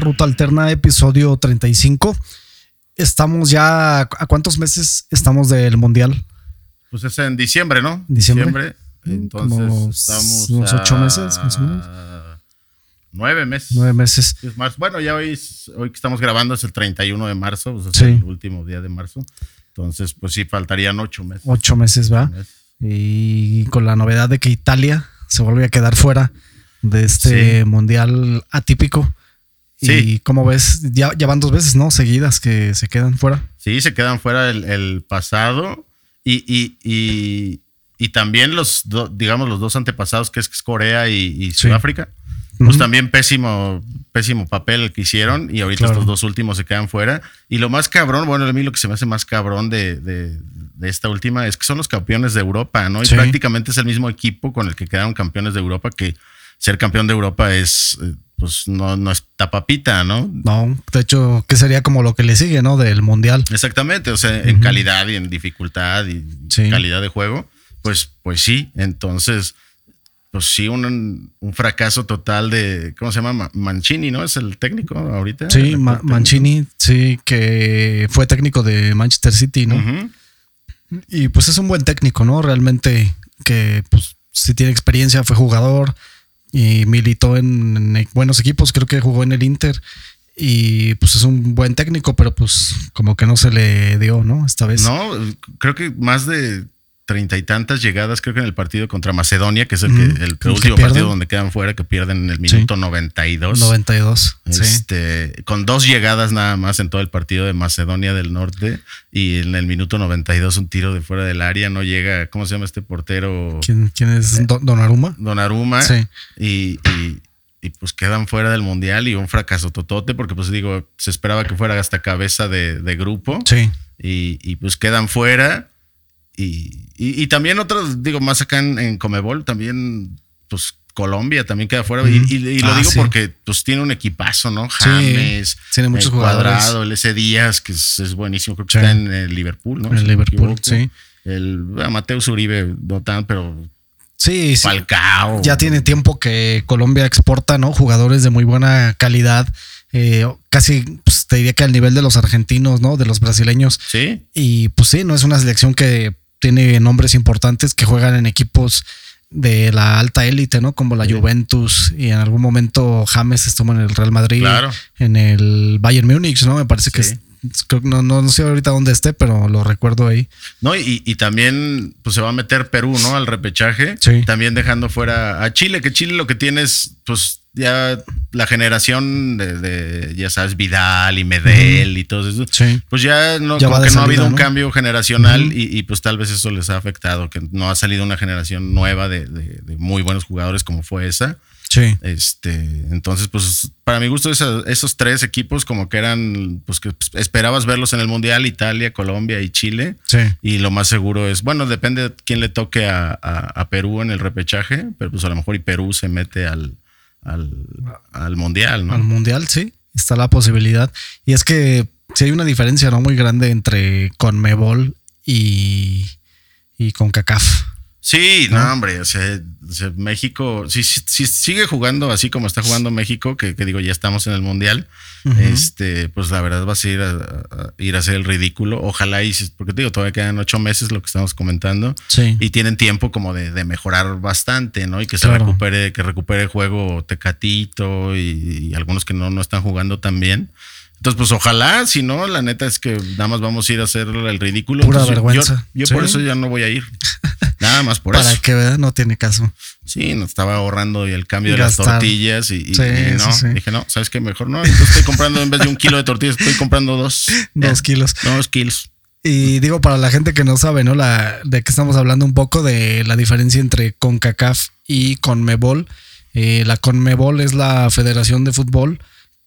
Ruta Alterna, episodio 35. Estamos ya, ¿a cuántos meses estamos del Mundial? Pues es en diciembre, ¿no? Diciembre. Entonces Como estamos. unos ocho meses, más o menos. Nueve meses. Nueve meses. Es bueno, ya hoy, hoy que estamos grabando es el 31 de marzo, pues es Sí. el último día de marzo. Entonces, pues sí, faltarían ocho meses. Ocho meses, ¿va? Y con la novedad de que Italia se vuelve a quedar fuera de este Sí. Mundial atípico. Y como ves, ya, ya van dos veces, ¿no? Seguidas que se quedan fuera. Sí, se quedan fuera el, el pasado y, y, y, y también los, do- digamos, los dos antepasados, que es Corea y, Sí. Sudáfrica. Pues también pésimo, pésimo papel el que hicieron y ahorita Claro. estos dos últimos se quedan fuera. Y lo más cabrón, bueno, a mí lo que se me hace más cabrón de, de- de esta última es que son los campeones de Europa, ¿no? Y Sí. prácticamente es el mismo equipo con el que quedaron campeones de Europa, que ser campeón de Europa es, eh, pues no, no es tapapita, ¿no? No, de hecho, que sería como lo que le sigue, ¿no? Del Mundial. Exactamente, o sea, en calidad y en dificultad y Sí. calidad de juego, pues, pues sí. Entonces, pues sí, un, un fracaso total de, ¿cómo se llama? Ma- Mancini, ¿no? Es el técnico ahorita. Sí, Ma- técnico. Mancini, sí, que fue técnico de Manchester City, ¿no? Y pues es un buen técnico, ¿no? Realmente que pues sí tiene experiencia, fue jugador y militó en, en buenos equipos, creo que jugó en el Inter y pues es un buen técnico, pero pues como que no se le dio, ¿no? Esta vez. No, creo que más de treinta y tantas llegadas, creo que en el partido contra Macedonia, que es el, Ujú. que, el El que último partido donde quedan fuera, que pierden en el minuto 92. 92. Sí. Este, con dos llegadas nada más en todo el partido de Macedonia del Norte y en el minuto 92 un tiro de fuera del área, no llega, ¿cómo se llama este portero? ¿Quién, quién es Don- Donnarumma? Donnarumma. Sí. Y, y- y, pues quedan fuera del mundial y un fracaso totote porque pues digo, se esperaba que fuera hasta cabeza de, de grupo Sí. y, y, pues quedan fuera. Y, y- y también otros, digo, más acá en, en Comebol, también, pues Colombia también queda fuera. Y- Ujú. Y, y lo Ah, digo sí. porque pues tiene un equipazo, ¿no? Sí, James, tiene muchos el jugadores. Cuadrado, el S. Díaz, que es, es buenísimo, creo que Sí. está en el Liverpool, ¿no? En el Liverpool, sí. El bueno, Mateus Uribe, no tan, pero Sí, sí. Falcao. Ya tiene tiempo que Colombia exporta, ¿no? Jugadores de muy buena calidad. eh, casi pues, te diría que al nivel de los argentinos, ¿no? De los brasileños. Sí, Y pues sí, no es una selección que tiene nombres importantes que juegan en equipos de la alta élite, ¿no? Como la Sí. Juventus y en algún momento James estuvo en el Real Madrid, Claro. en el Bayern Múnich, ¿no? Me parece que Sí. es, creo no, no, no sé ahorita dónde esté, pero lo recuerdo ahí. No, y, y también pues se va a meter Perú, ¿no? Al repechaje. Sí. También dejando fuera a Chile, que Chile lo que tiene es, pues, ya la generación de, de, ya sabes, Vidal y Medel y todo eso. Sí. Pues ya no, Ya como que no ha habido un cambio generacional y, y, pues tal vez eso les ha afectado, que no ha salido una generación nueva de, de- de muy buenos jugadores como fue esa. Sí. Este, entonces, pues, para mi gusto, esa- esos tres equipos como que eran, pues, que esperabas verlos en el Mundial, Italia, Colombia y Chile. Sí. Y lo más seguro es, bueno, depende de quién le toque a, a- a Perú en el repechaje, pero pues a lo mejor y Perú se mete al, al, al mundial, ¿no? Al mundial, sí, está la posibilidad. Y es que sí hay una diferencia no muy grande entre Conmebol y, y con CACAF. Sí, ¿No? no, hombre, o sea, o sea, México, si, si- si sigue jugando así como está jugando México, que, que digo, ya estamos en el mundial, este, pues la verdad vas a ir a, a- ir a hacer el ridículo. Ojalá y, porque te digo, todavía quedan ocho meses lo que estamos comentando. Sí. y tienen tiempo como de, de mejorar bastante, ¿no? Y que se recupere, que recupere el juego Tecatito y, y algunos que no, no están jugando tan bien. Entonces, pues ojalá, si no, la neta es que nada más vamos a ir a hacer el ridículo. Pura Entonces, vergüenza. Yo, Sí. por eso ya no voy a ir. Nada más por Para eso. que vean, no tiene caso. Sí, nos estaba ahorrando el cambio de las tortillas y, y- Sí, y no, sí, sí. dije, no, ¿sabes qué? Mejor no. Entonces estoy comprando en vez de un kilo de tortillas, estoy comprando dos. Dos kilos. Dos kilos. Y digo, para la gente que no sabe, ¿no? La, de que estamos hablando un poco de la diferencia entre CONCACAF y CONMEBOL. Eh, la CONMEBOL es la Federación de Fútbol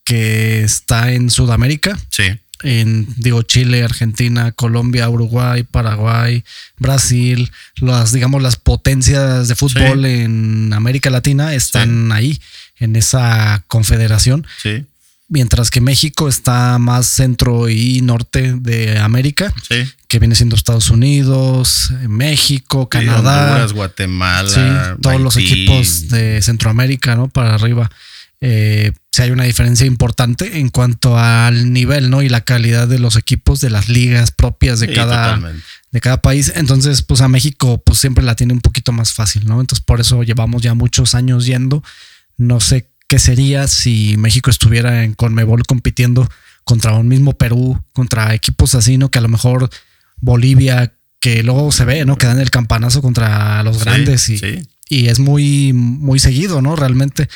que está en Sudamérica. Sí. en, digo, Chile, Argentina, Colombia, Uruguay, Paraguay, Brasil, las, digamos, las potencias de fútbol Sí. en América Latina están ahí, en esa confederación, Sí. mientras que México está más centro y norte de América, Sí. que viene siendo Estados Unidos, México, Sí, Canadá, Honduras, Guatemala. Sí, todos los equipos de Centroamérica, ¿no? Para arriba. Eh, si hay una diferencia importante en cuanto al nivel, ¿no? Y la calidad de los equipos, de las ligas propias de, cada, de cada país. Entonces, pues a México, pues siempre la tiene un poquito más fácil, ¿no? Entonces, por eso llevamos ya muchos años yendo. No sé qué sería si México estuviera en Conmebol compitiendo contra un mismo Perú, contra equipos así, ¿no? Que a lo mejor Bolivia, que luego se ve, ¿no? Que dan el campanazo contra los grandes y, y es muy, muy seguido, ¿no? Realmente,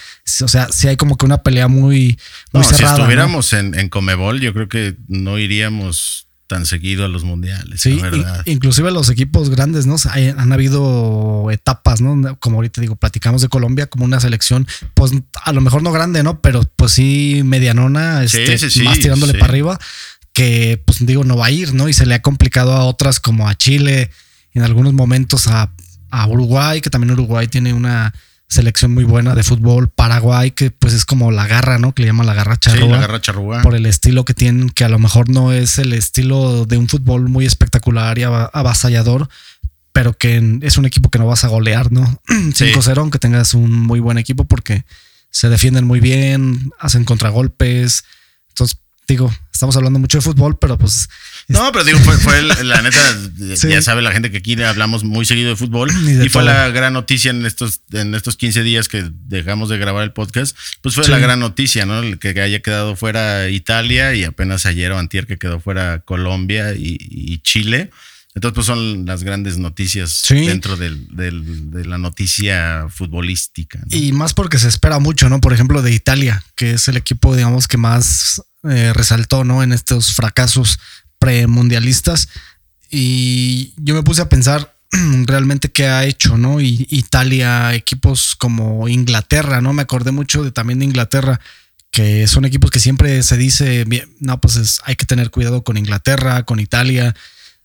o sea, sí hay como que una pelea muy, muy cerrada. Si estuviéramos en, en Comebol, yo creo que no iríamos tan seguido a los mundiales. Sí, verdad. inclusive los equipos grandes, ¿no? han habido etapas, ¿no? Como ahorita digo, platicamos de Colombia como una selección, pues a lo mejor no grande, ¿no? Pero pues sí medianona, este, más tirándole para arriba, que pues digo, no va a ir, ¿no? Y se le ha complicado a otras como a Chile, en algunos momentos a a Uruguay, que también Uruguay tiene una selección muy buena de fútbol. Paraguay, que pues es como la garra, ¿no? Que le llaman la garra charrúa. la garra charrúa. Por el estilo que tienen, que a lo mejor no es el estilo de un fútbol muy espectacular y avasallador, pero que es un equipo que no vas a golear, ¿no? 5-0, aunque tengas un muy buen equipo porque se defienden muy bien, hacen contragolpes. Entonces, digo, estamos hablando mucho de fútbol, pero pues no, pero digo, fue, la neta, ya sabe la gente que aquí hablamos muy seguido de fútbol y fue la gran noticia en estos, en estos 15 días que dejamos de grabar el podcast, pues fue la gran noticia, ¿no? El que haya quedado fuera Italia y apenas ayer o antier que quedó fuera Colombia y, Chile. Entonces, pues son las grandes noticias dentro del, de la noticia futbolística. Y más porque se espera mucho, ¿no? Por ejemplo, de Italia, que es el equipo, digamos, que más eh, resaltó, ¿no? En estos fracasos premundialistas y yo me puse a pensar realmente qué ha hecho, ¿no? Y Italia, equipos como Inglaterra, ¿no? Me acordé mucho de también de Inglaterra, que son equipos que siempre se dice, no, pues hay que tener cuidado con Inglaterra, con Italia,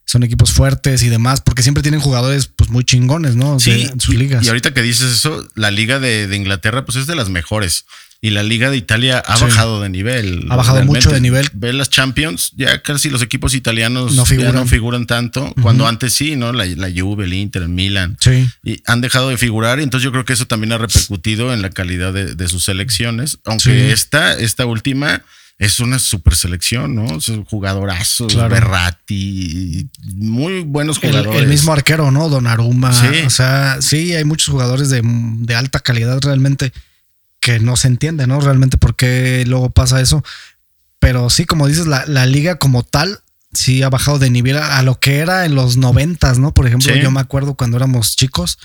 son equipos fuertes y demás, porque siempre tienen jugadores pues muy chingones, ¿no? Sí, en sus ligas. Y ahorita que dices eso, la liga de, de Inglaterra pues es de las mejores y la Liga de Italia ha bajado de nivel. Ha bajado mucho de nivel. Ve las Champions, ya casi los equipos italianos no figuran, no figuran tanto, cuando antes sí, ¿no? La, la, Juve, el Inter, el Milan. Sí. Y han dejado de figurar, y entonces yo creo que eso también ha repercutido en la calidad de, sus selecciones, aunque esta, esta última es una super selección, ¿no? Son jugadorazos, claro. Berratti, muy buenos jugadores. El, mismo arquero, ¿no? Donnarumma. Sí. O sea, sí, hay muchos jugadores de, de alta calidad realmente que no se entiende, ¿no? Realmente por qué luego pasa eso. Pero sí, como dices, la, liga como tal sí ha bajado de nivel a, lo que era en los noventas, ¿no? Por ejemplo, yo me acuerdo cuando éramos chicos,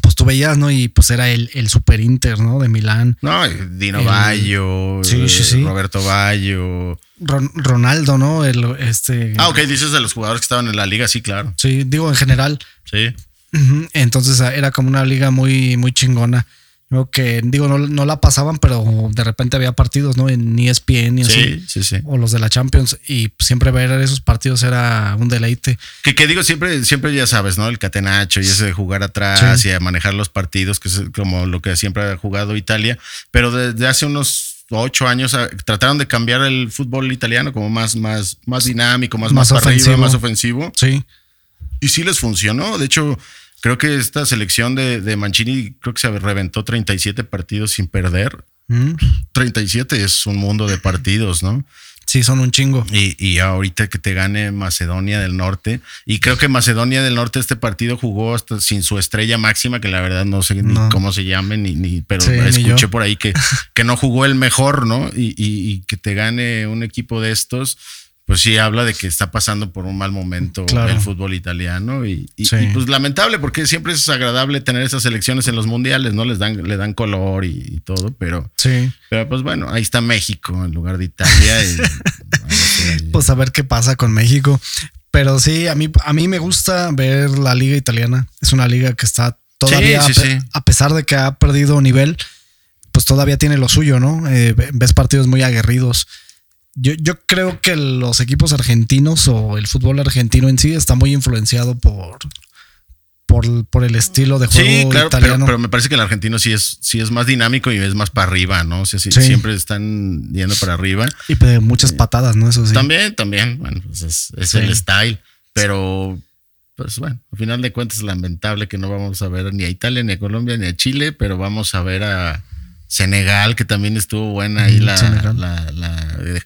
pues tú veías, ¿no? Y pues era el, el Super Inter, ¿no? De Milán. No, Dino Bayo, sí, sí, sí. Roberto Bayo. Ronaldo, ¿no? El, este... Ah, ok, dices de los jugadores que estaban en la liga, sí, claro. Sí, digo en general. Sí. Entonces era como una liga muy, muy chingona que, digo, no, la pasaban, pero de repente había partidos, ¿no? En ESPN y así. Sí, sí. O los de la Champions. Y siempre ver esos partidos era un deleite. Que, que digo, siempre, siempre ya sabes, ¿no? El catenacho y ese de jugar atrás y a manejar los partidos, que es como lo que siempre ha jugado Italia. Pero desde hace unos ocho años ah, trataron de cambiar el fútbol italiano como más, más, más dinámico, más, más, ofensivo. más ofensivo. Sí. Y sí les funcionó. De hecho, Creo que esta selección de, Mancini creo que se reventó 37 partidos sin perder. 37 mm. es un mundo de partidos, ¿no? Sí, son un chingo. Y, ahorita que te gane Macedonia del Norte. Y creo que Macedonia del Norte este partido jugó hasta sin su estrella máxima, que la verdad no sé ni cómo se llame, ni, ni pero escuché por ahí que, que no jugó el mejor, ¿no? Y, y, que te gane un equipo de estos pues sí habla de que está pasando por un mal momento el fútbol italiano y, pues lamentable porque siempre es agradable tener esas elecciones en los mundiales, ¿no? Les dan, le dan color y, todo, pero, sí. pero pues bueno, ahí está México en lugar de Italia. pues a ver qué pasa con México. Pero sí, a mí, a mí me gusta ver la liga italiana. Es una liga que está todavía, a, pesar de que ha perdido nivel, pues todavía tiene lo suyo, ¿no? Eh, ves partidos muy aguerridos. Yo, yo creo que los equipos argentinos o el fútbol argentino en sí está muy influenciado por, por, el estilo de juego sí, claro, italiano. Pero, me parece que el argentino sí es, sí es más dinámico y es más para arriba, ¿no? O sea, siempre están yendo para arriba. Y muchas patadas, ¿no? Eso sí. También, también. Bueno, pues es, el style. Pero, pues bueno, al final de cuentas es lamentable que no vamos a ver ni a Italia, ni a Colombia, ni a Chile, pero vamos a ver a Senegal, que también estuvo buena ahí, la,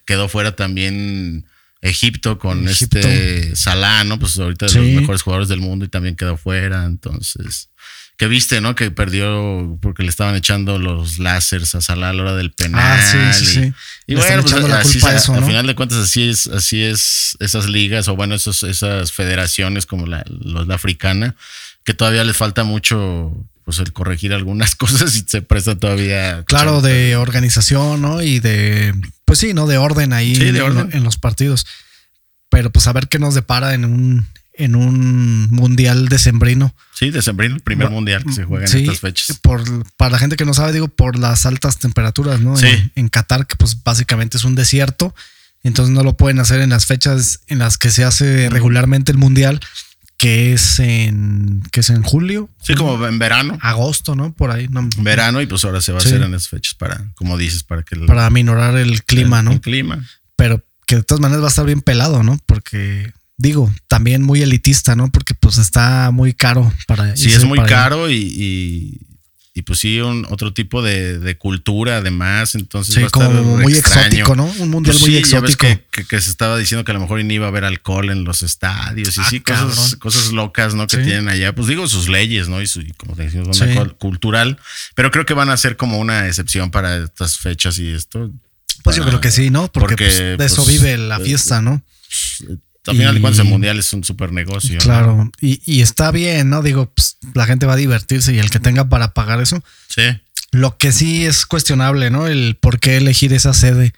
quedó fuera también Egipto con este Salah, ¿no? Pues ahorita de los mejores jugadores del mundo y también quedó fuera, entonces que viste, ¿no? Que perdió porque le estaban echando los láseres a Salah a la hora del penal. Ah, sí, sí, sí. Y, bueno, pues así, al final de cuentas así es, así es esas ligas o bueno, esos, esas federaciones como la, la africana, que todavía les falta mucho pues el corregir algunas cosas y se presta todavía. Claro, de organización, ¿no? Y de, pues sí, ¿no? De orden ahí En, los partidos. Pero pues a ver qué nos depara en un, en un mundial decembrino. Sí, decembrino, el primer mundial que se juega en estas fechas. Por, para la gente que no sabe, digo, por las altas temperaturas, ¿no? Sí. En, en, Qatar, que pues básicamente es un desierto. Entonces no lo pueden hacer en las fechas en las que se hace regularmente el mundial que es en que es en julio. Sí, como en verano. Agosto, ¿no? Por ahí. No, verano y pues ahora se va a hacer en esas fechas para, como dices, para que... para minorar el clima, ¿no? El clima. Pero que de todas maneras va a estar bien pelado, ¿no? Porque digo, también muy elitista, ¿no? Porque pues está muy caro para... Sí, es muy caro y, y pues sí, un, otro tipo de, cultura además, entonces sí, como muy exótico, ¿no? Un mundial pues muy exótico. que, se estaba diciendo que a lo mejor ni iba a haber alcohol en los estadios y ah, sí, cosas, cosas, locas, ¿no? Que tienen allá, pues digo, sus leyes, ¿no? Y su, como te decimos, una cultural, pero creo que van a ser como una excepción para estas fechas y esto. Pues yo creo que sí, ¿no? Porque, pues, de eso pues, vive la fiesta, ¿no? Al final de cuentas el mundial es un super negocio. Claro, y, y, está bien, ¿no? Digo, pues, la gente va a divertirse y el que tenga para pagar eso. Sí. Lo que sí es cuestionable, ¿no? El por qué elegir esa sede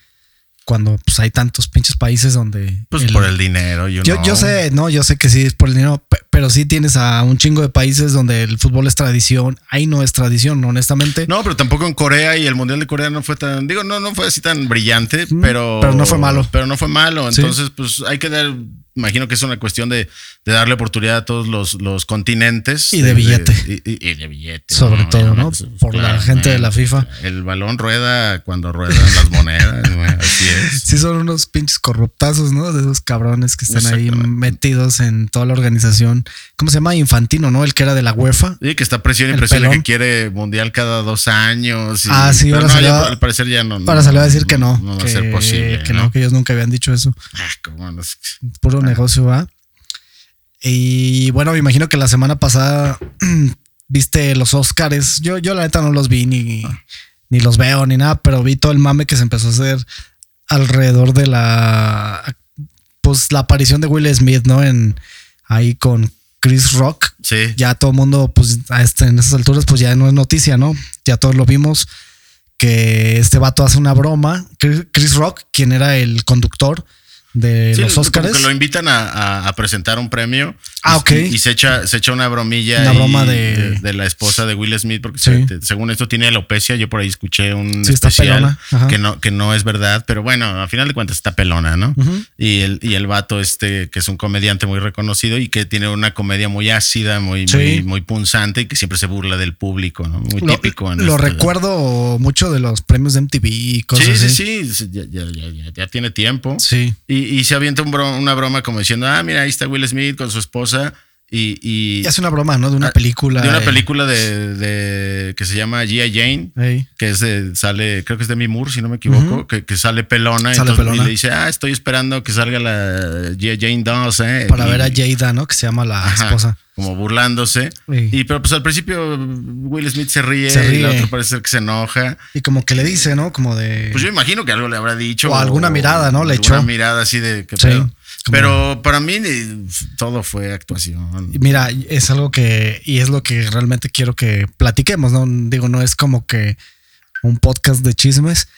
cuando pues, hay tantos pinches países donde... Pues por el dinero. Yo, yo, sé, no, yo sé que sí es por el dinero, pero sí tienes a un chingo de países donde el fútbol es tradición. Ahí no es tradición, honestamente. No, pero tampoco en Corea y el Mundial de Corea no fue tan, digo, no, no fue así tan brillante, mm, pero... Pero no fue malo. Pero no fue malo. Entonces, pues hay que dar imagino que es una cuestión de, darle oportunidad a todos los, continentes. Y de billete. y, de billete. Sobre todo, ¿no? Por la gente de la FIFA. El balón rueda cuando ruedan las monedas, así es. Sí, son unos pinches corruptazos, ¿no? De esos cabrones que están ahí metidos en toda la organización. ¿Cómo se llama? Infantino, ¿no? El que era de la UEFA. Sí, que está presión y presión que quiere mundial cada dos años. ah, sí, ahora salió, al parecer ya no. Para salir a decir que no. No, va a ser posible. Que ¿no? que ellos nunca habían dicho eso. Ah, cómo no. Puro negocio, ¿va? Y bueno, me imagino que la semana pasada viste los Oscars. Yo, yo la neta no los vi ni, ni los veo ni nada, pero vi todo el mame que se empezó a hacer alrededor de la pues la aparición de Will Smith, ¿no? En ahí con Chris Rock. Sí. Ya todo el mundo, pues este, en esas alturas, pues ya no es noticia, ¿no? Ya todos lo vimos que este vato hace una broma. Chris Rock, quien era el conductor, de los Oscars. Que lo invitan a, presentar un premio. Ah, ok. Y, se, echa, se echa una bromilla. Una broma de... de... la esposa de Will Smith, porque según esto tiene alopecia. Yo por ahí escuché un especial que no, que no es verdad, pero bueno, a final de cuentas está pelona, ¿no? y, el, y el vato este, que es un comediante muy reconocido y que tiene una comedia muy ácida, muy, muy, punzante y que siempre se burla del público, ¿no? Muy típico. lo recuerdo mucho de los premios de MTV y cosas así. Sí, sí, ya, ya, ya, ya, tiene tiempo. Sí. Y, y, se avienta una broma como diciendo, ah, mira, ahí está Will Smith con su esposa. Y, y, hace una broma, ¿no? De una ah, película. De una película de, de que se llama G.I. Jane, que es de, sale, creo que es Demi Moore, si no me equivoco, que, que, sale pelona. y le dice, ah, estoy esperando que salga la G.I. Jane 2, ¿eh? Para ver a Jada, ¿no? Que se llama la esposa. Como burlándose. Y pero pues al principio Will Smith se ríe, se ríe. y el otro parece que se enoja. Y como que le dice, ¿no? Como de. Pues yo imagino que algo le habrá dicho. O alguna mirada, ¿no? Le echó. Una mirada así de que pero para mí todo fue actuación. Mira, es algo que, y es lo que realmente quiero que platiquemos, ¿no? Digo, no es como que un podcast de chismes,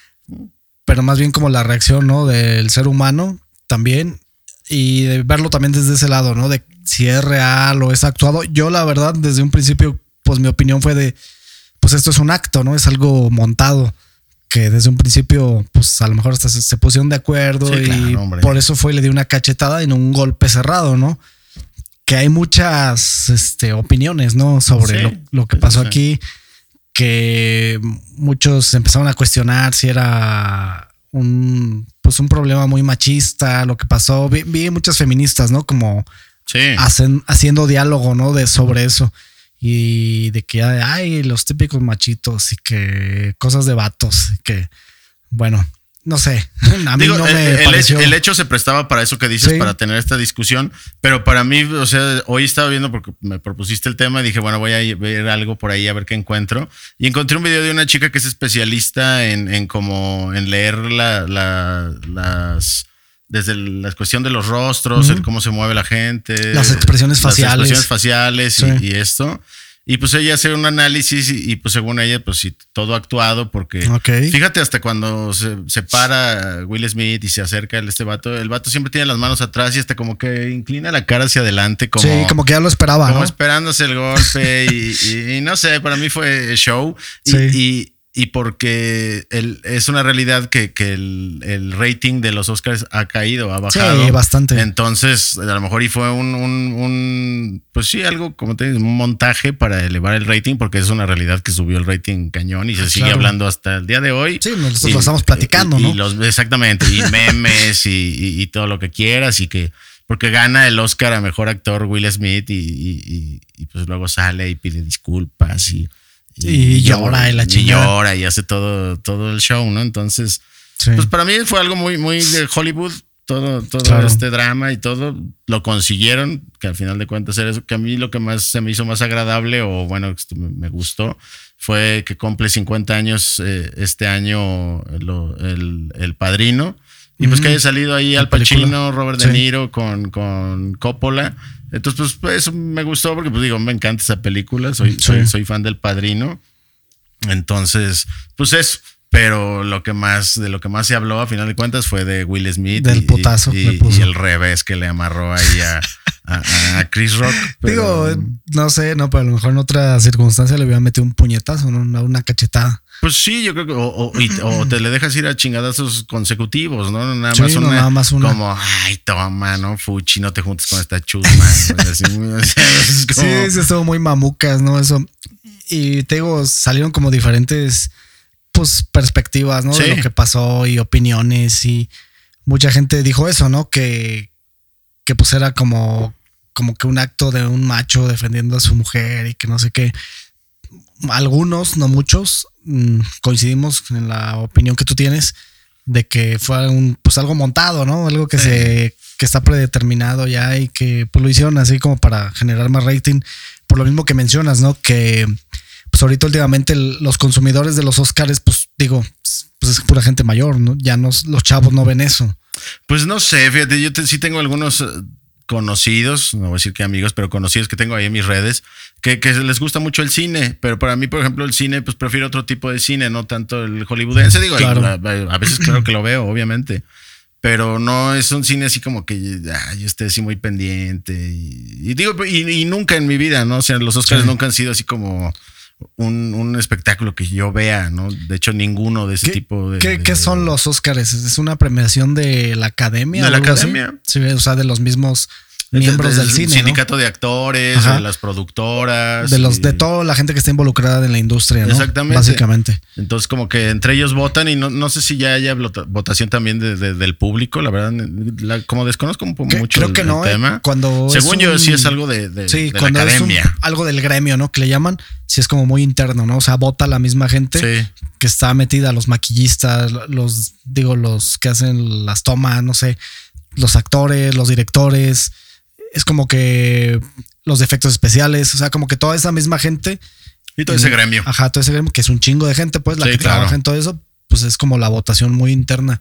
pero más bien como la reacción, ¿no? Del ser humano también y de verlo también desde ese lado, ¿no? De si es real o es actuado. Yo la verdad, desde un principio, pues mi opinión fue de, pues esto es un acto, ¿no? Es algo montado que desde un principio, pues a lo mejor hasta se, pusieron de acuerdo y por eso fue y le dio una cachetada en un golpe cerrado, ¿no? Que hay muchas este, opiniones, ¿no? Sobre lo, que pasó aquí, que muchos empezaron a cuestionar si era un, pues un problema muy machista, lo que pasó. Vi, muchas feministas, ¿no? Como hacen, haciendo diálogo, ¿no? De sobre eso. Y de que hay los típicos machitos y que cosas de vatos, que bueno, no sé, a mí no me el, hecho, el, hecho, se prestaba para eso que dices, para tener esta discusión, pero para mí, o sea, hoy estaba viendo porque me propusiste el tema y dije, bueno, voy a ver algo por ahí a ver qué encuentro. Y encontré un video de una chica que es especialista en, en como en leer la, las desde la cuestión de los rostros, el cómo se mueve la gente, las expresiones faciales, las expresiones faciales y, esto. Y pues ella hace un análisis y, pues según ella, pues sí, todo actuado porque fíjate hasta cuando se, para Will Smith y se acerca el, este vato, el vato siempre tiene las manos atrás y hasta como que inclina la cara hacia adelante como... Sí, como que ya lo esperaba, Como esperándose el golpe y, no sé, para mí fue show. y y porque el, es una realidad que, el, rating de los Oscars ha caído, ha bajado. Sí, bastante. Entonces, a lo mejor y fue un, un, pues sí, algo, como te digo, un montaje para elevar el rating, porque es una realidad que subió el rating cañón y se sigue hablando hasta el día de hoy. Sí, nosotros lo estamos platicando, ¿no? los, exactamente, y memes y, todo lo que quieras y que porque gana el Oscar a mejor actor Will Smith y, y, pues luego sale y pide disculpas y y, llora y la llora y hace todo, todo el show, ¿no? Entonces, pues para mí fue algo muy, muy de Hollywood. Todo, todo este drama y todo lo consiguieron, que al final de cuentas era eso, que a mí lo que más se me hizo más agradable o bueno, me gustó, fue que cumple 50 años eh, este año el, el, padrino. Y pues que haya salido ahí Al Pacino, Robert De Niro con, con Coppola. Entonces, pues, eso me gustó porque, pues digo, me encanta esa película. Soy, soy, soy, fan del padrino. Entonces, pues eso. Pero lo que más, de lo que más se habló a final de cuentas fue de Will Smith. Del putazo. Y, el revés que le amarró ahí a, a, Chris Rock. Digo, no sé, no, pero a lo mejor en otra circunstancia le hubiera metido un puñetazo, una, una cachetada. Pues sí, yo creo que o, te le dejas ir a chingadazos consecutivos, ¿no? Nada más, una, nada más una. Como, ay, toma, ¿no? Fuchi, no te juntes con esta chusma. sí, sí, estuvo muy mamucas, ¿no? Eso. Y te digo, salieron como diferentes pues perspectivas, ¿no? De lo que pasó y opiniones y mucha gente dijo eso, ¿no? Que, que pues era como, como que un acto de un macho defendiendo a su mujer y que no sé qué. Algunos, no muchos, mm, coincidimos en la opinión que tú tienes de que fue un, pues algo montado, ¿no? Algo que se que está predeterminado ya y que pues lo hicieron así como para generar más rating. Por lo mismo que mencionas, ¿no? Que pues ahorita últimamente los consumidores de los Oscars, pues digo, pues es pura gente mayor, ¿no? Ya no, los chavos no ven eso. Pues no sé, fíjate, yo sí tengo algunos conocidos, no voy a decir que amigos, pero conocidos que tengo ahí en mis redes, que, les gusta mucho el cine, pero para mí, por ejemplo, el cine, pues prefiero otro tipo de cine, no tanto el hollywoodense, digo, a, veces claro que lo veo, obviamente, pero no es un cine así como que yo esté así muy pendiente, y, digo, y, nunca en mi vida, ¿no? O sea, los Oscars nunca han sido así como un, espectáculo que yo vea, ¿no? De hecho, ninguno de ese tipo de ¿qué, son los Oscars? ¿Es una premiación de la academia? De la academia. Sí, o sea, de los mismos miembros del cine. Sindicato de actores, de las productoras. De los, de toda la gente que está involucrada en la industria, ¿no? Exactamente. Básicamente. Entonces, como que entre ellos votan y no, no sé si ya haya votación también del público, la verdad. como desconozco mucho Creo que no, ¿eh? tema. Cuando Según yo, sí es algo de, de, sí, cuando academia. Es algo del gremio, ¿no? Que le llaman, sí es como muy interno, ¿no? O sea, vota la misma gente que está metida, los maquillistas, los, digo, los que hacen las tomas, no sé, los actores, los directores es como que los efectos especiales, o sea, como que toda esa misma gente. Y todo ese gremio. Ajá, todo ese gremio, que es un chingo de gente, pues, la que trabaja en todo eso, pues es como la votación muy interna.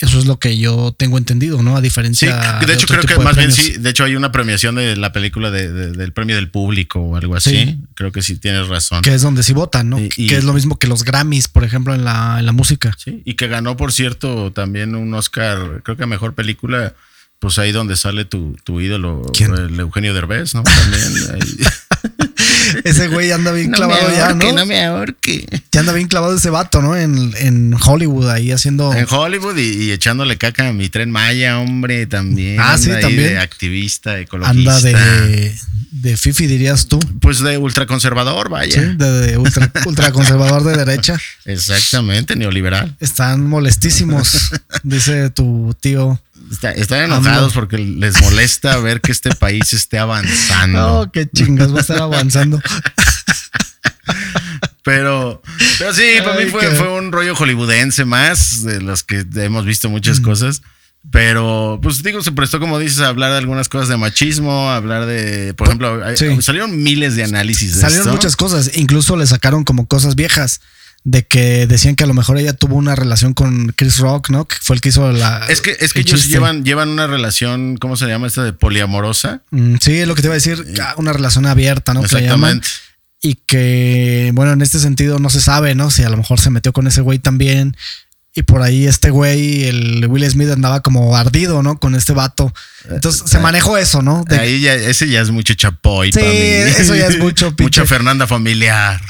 Eso es lo que yo tengo entendido, ¿no? A diferencia. Sí, de hecho, creo que más bien sí. De hecho, hay una premiación de la película del premio del público o algo así. Creo que sí tienes razón. Que es donde sí votan, ¿no? que es lo mismo que los Grammys, por ejemplo, en la, en la música. Sí, y que ganó, por cierto, también un Oscar, creo que a mejor película pues ahí donde sale tu, tu ídolo, el Eugenio Derbez, ¿no? También. ese güey anda bien clavado ya, ¿no? no me ahorque. Ya anda bien clavado ese vato, ¿no? En, en Hollywood, ahí haciendo. En Hollywood y, echándole caca a mi tren Maya, hombre, también. Ah, sí, también. De activista, ecologista. Anda de, de Fifi, dirías tú. Pues de ultraconservador, vaya. Sí, de, ultra, ultraconservador de derecha. Exactamente, neoliberal. Están molestísimos, dice tu tío están enojados porque les molesta ver que este país esté avanzando. No, qué chingas, va a estar avanzando. Pero, pero sí, para mí fue, fue, un rollo hollywoodense más, de los que hemos visto muchas cosas. Pero, pues digo, se prestó, como dices, a hablar de algunas cosas de machismo, a hablar de, por ejemplo, salieron miles de análisis de Salieron muchas cosas, incluso le sacaron como cosas viejas de que decían que a lo mejor ella tuvo una relación con Chris Rock, ¿no? Que fue el que hizo la. Es que, es que ellos llevan, llevan una relación, ¿cómo se llama esta de poliamorosa? Mm, sí, es lo que te iba a decir, una relación abierta, ¿no? Exactamente. y que, bueno, en este sentido no se sabe, ¿no? Si a lo mejor se metió con ese güey también y por ahí este güey, el Will Smith andaba como ardido, ¿no? Con este vato. Entonces se manejó eso, ¿no? ahí ya, ese ya es mucho chapoy sí, eso ya es mucho Mucha Fernanda familiar.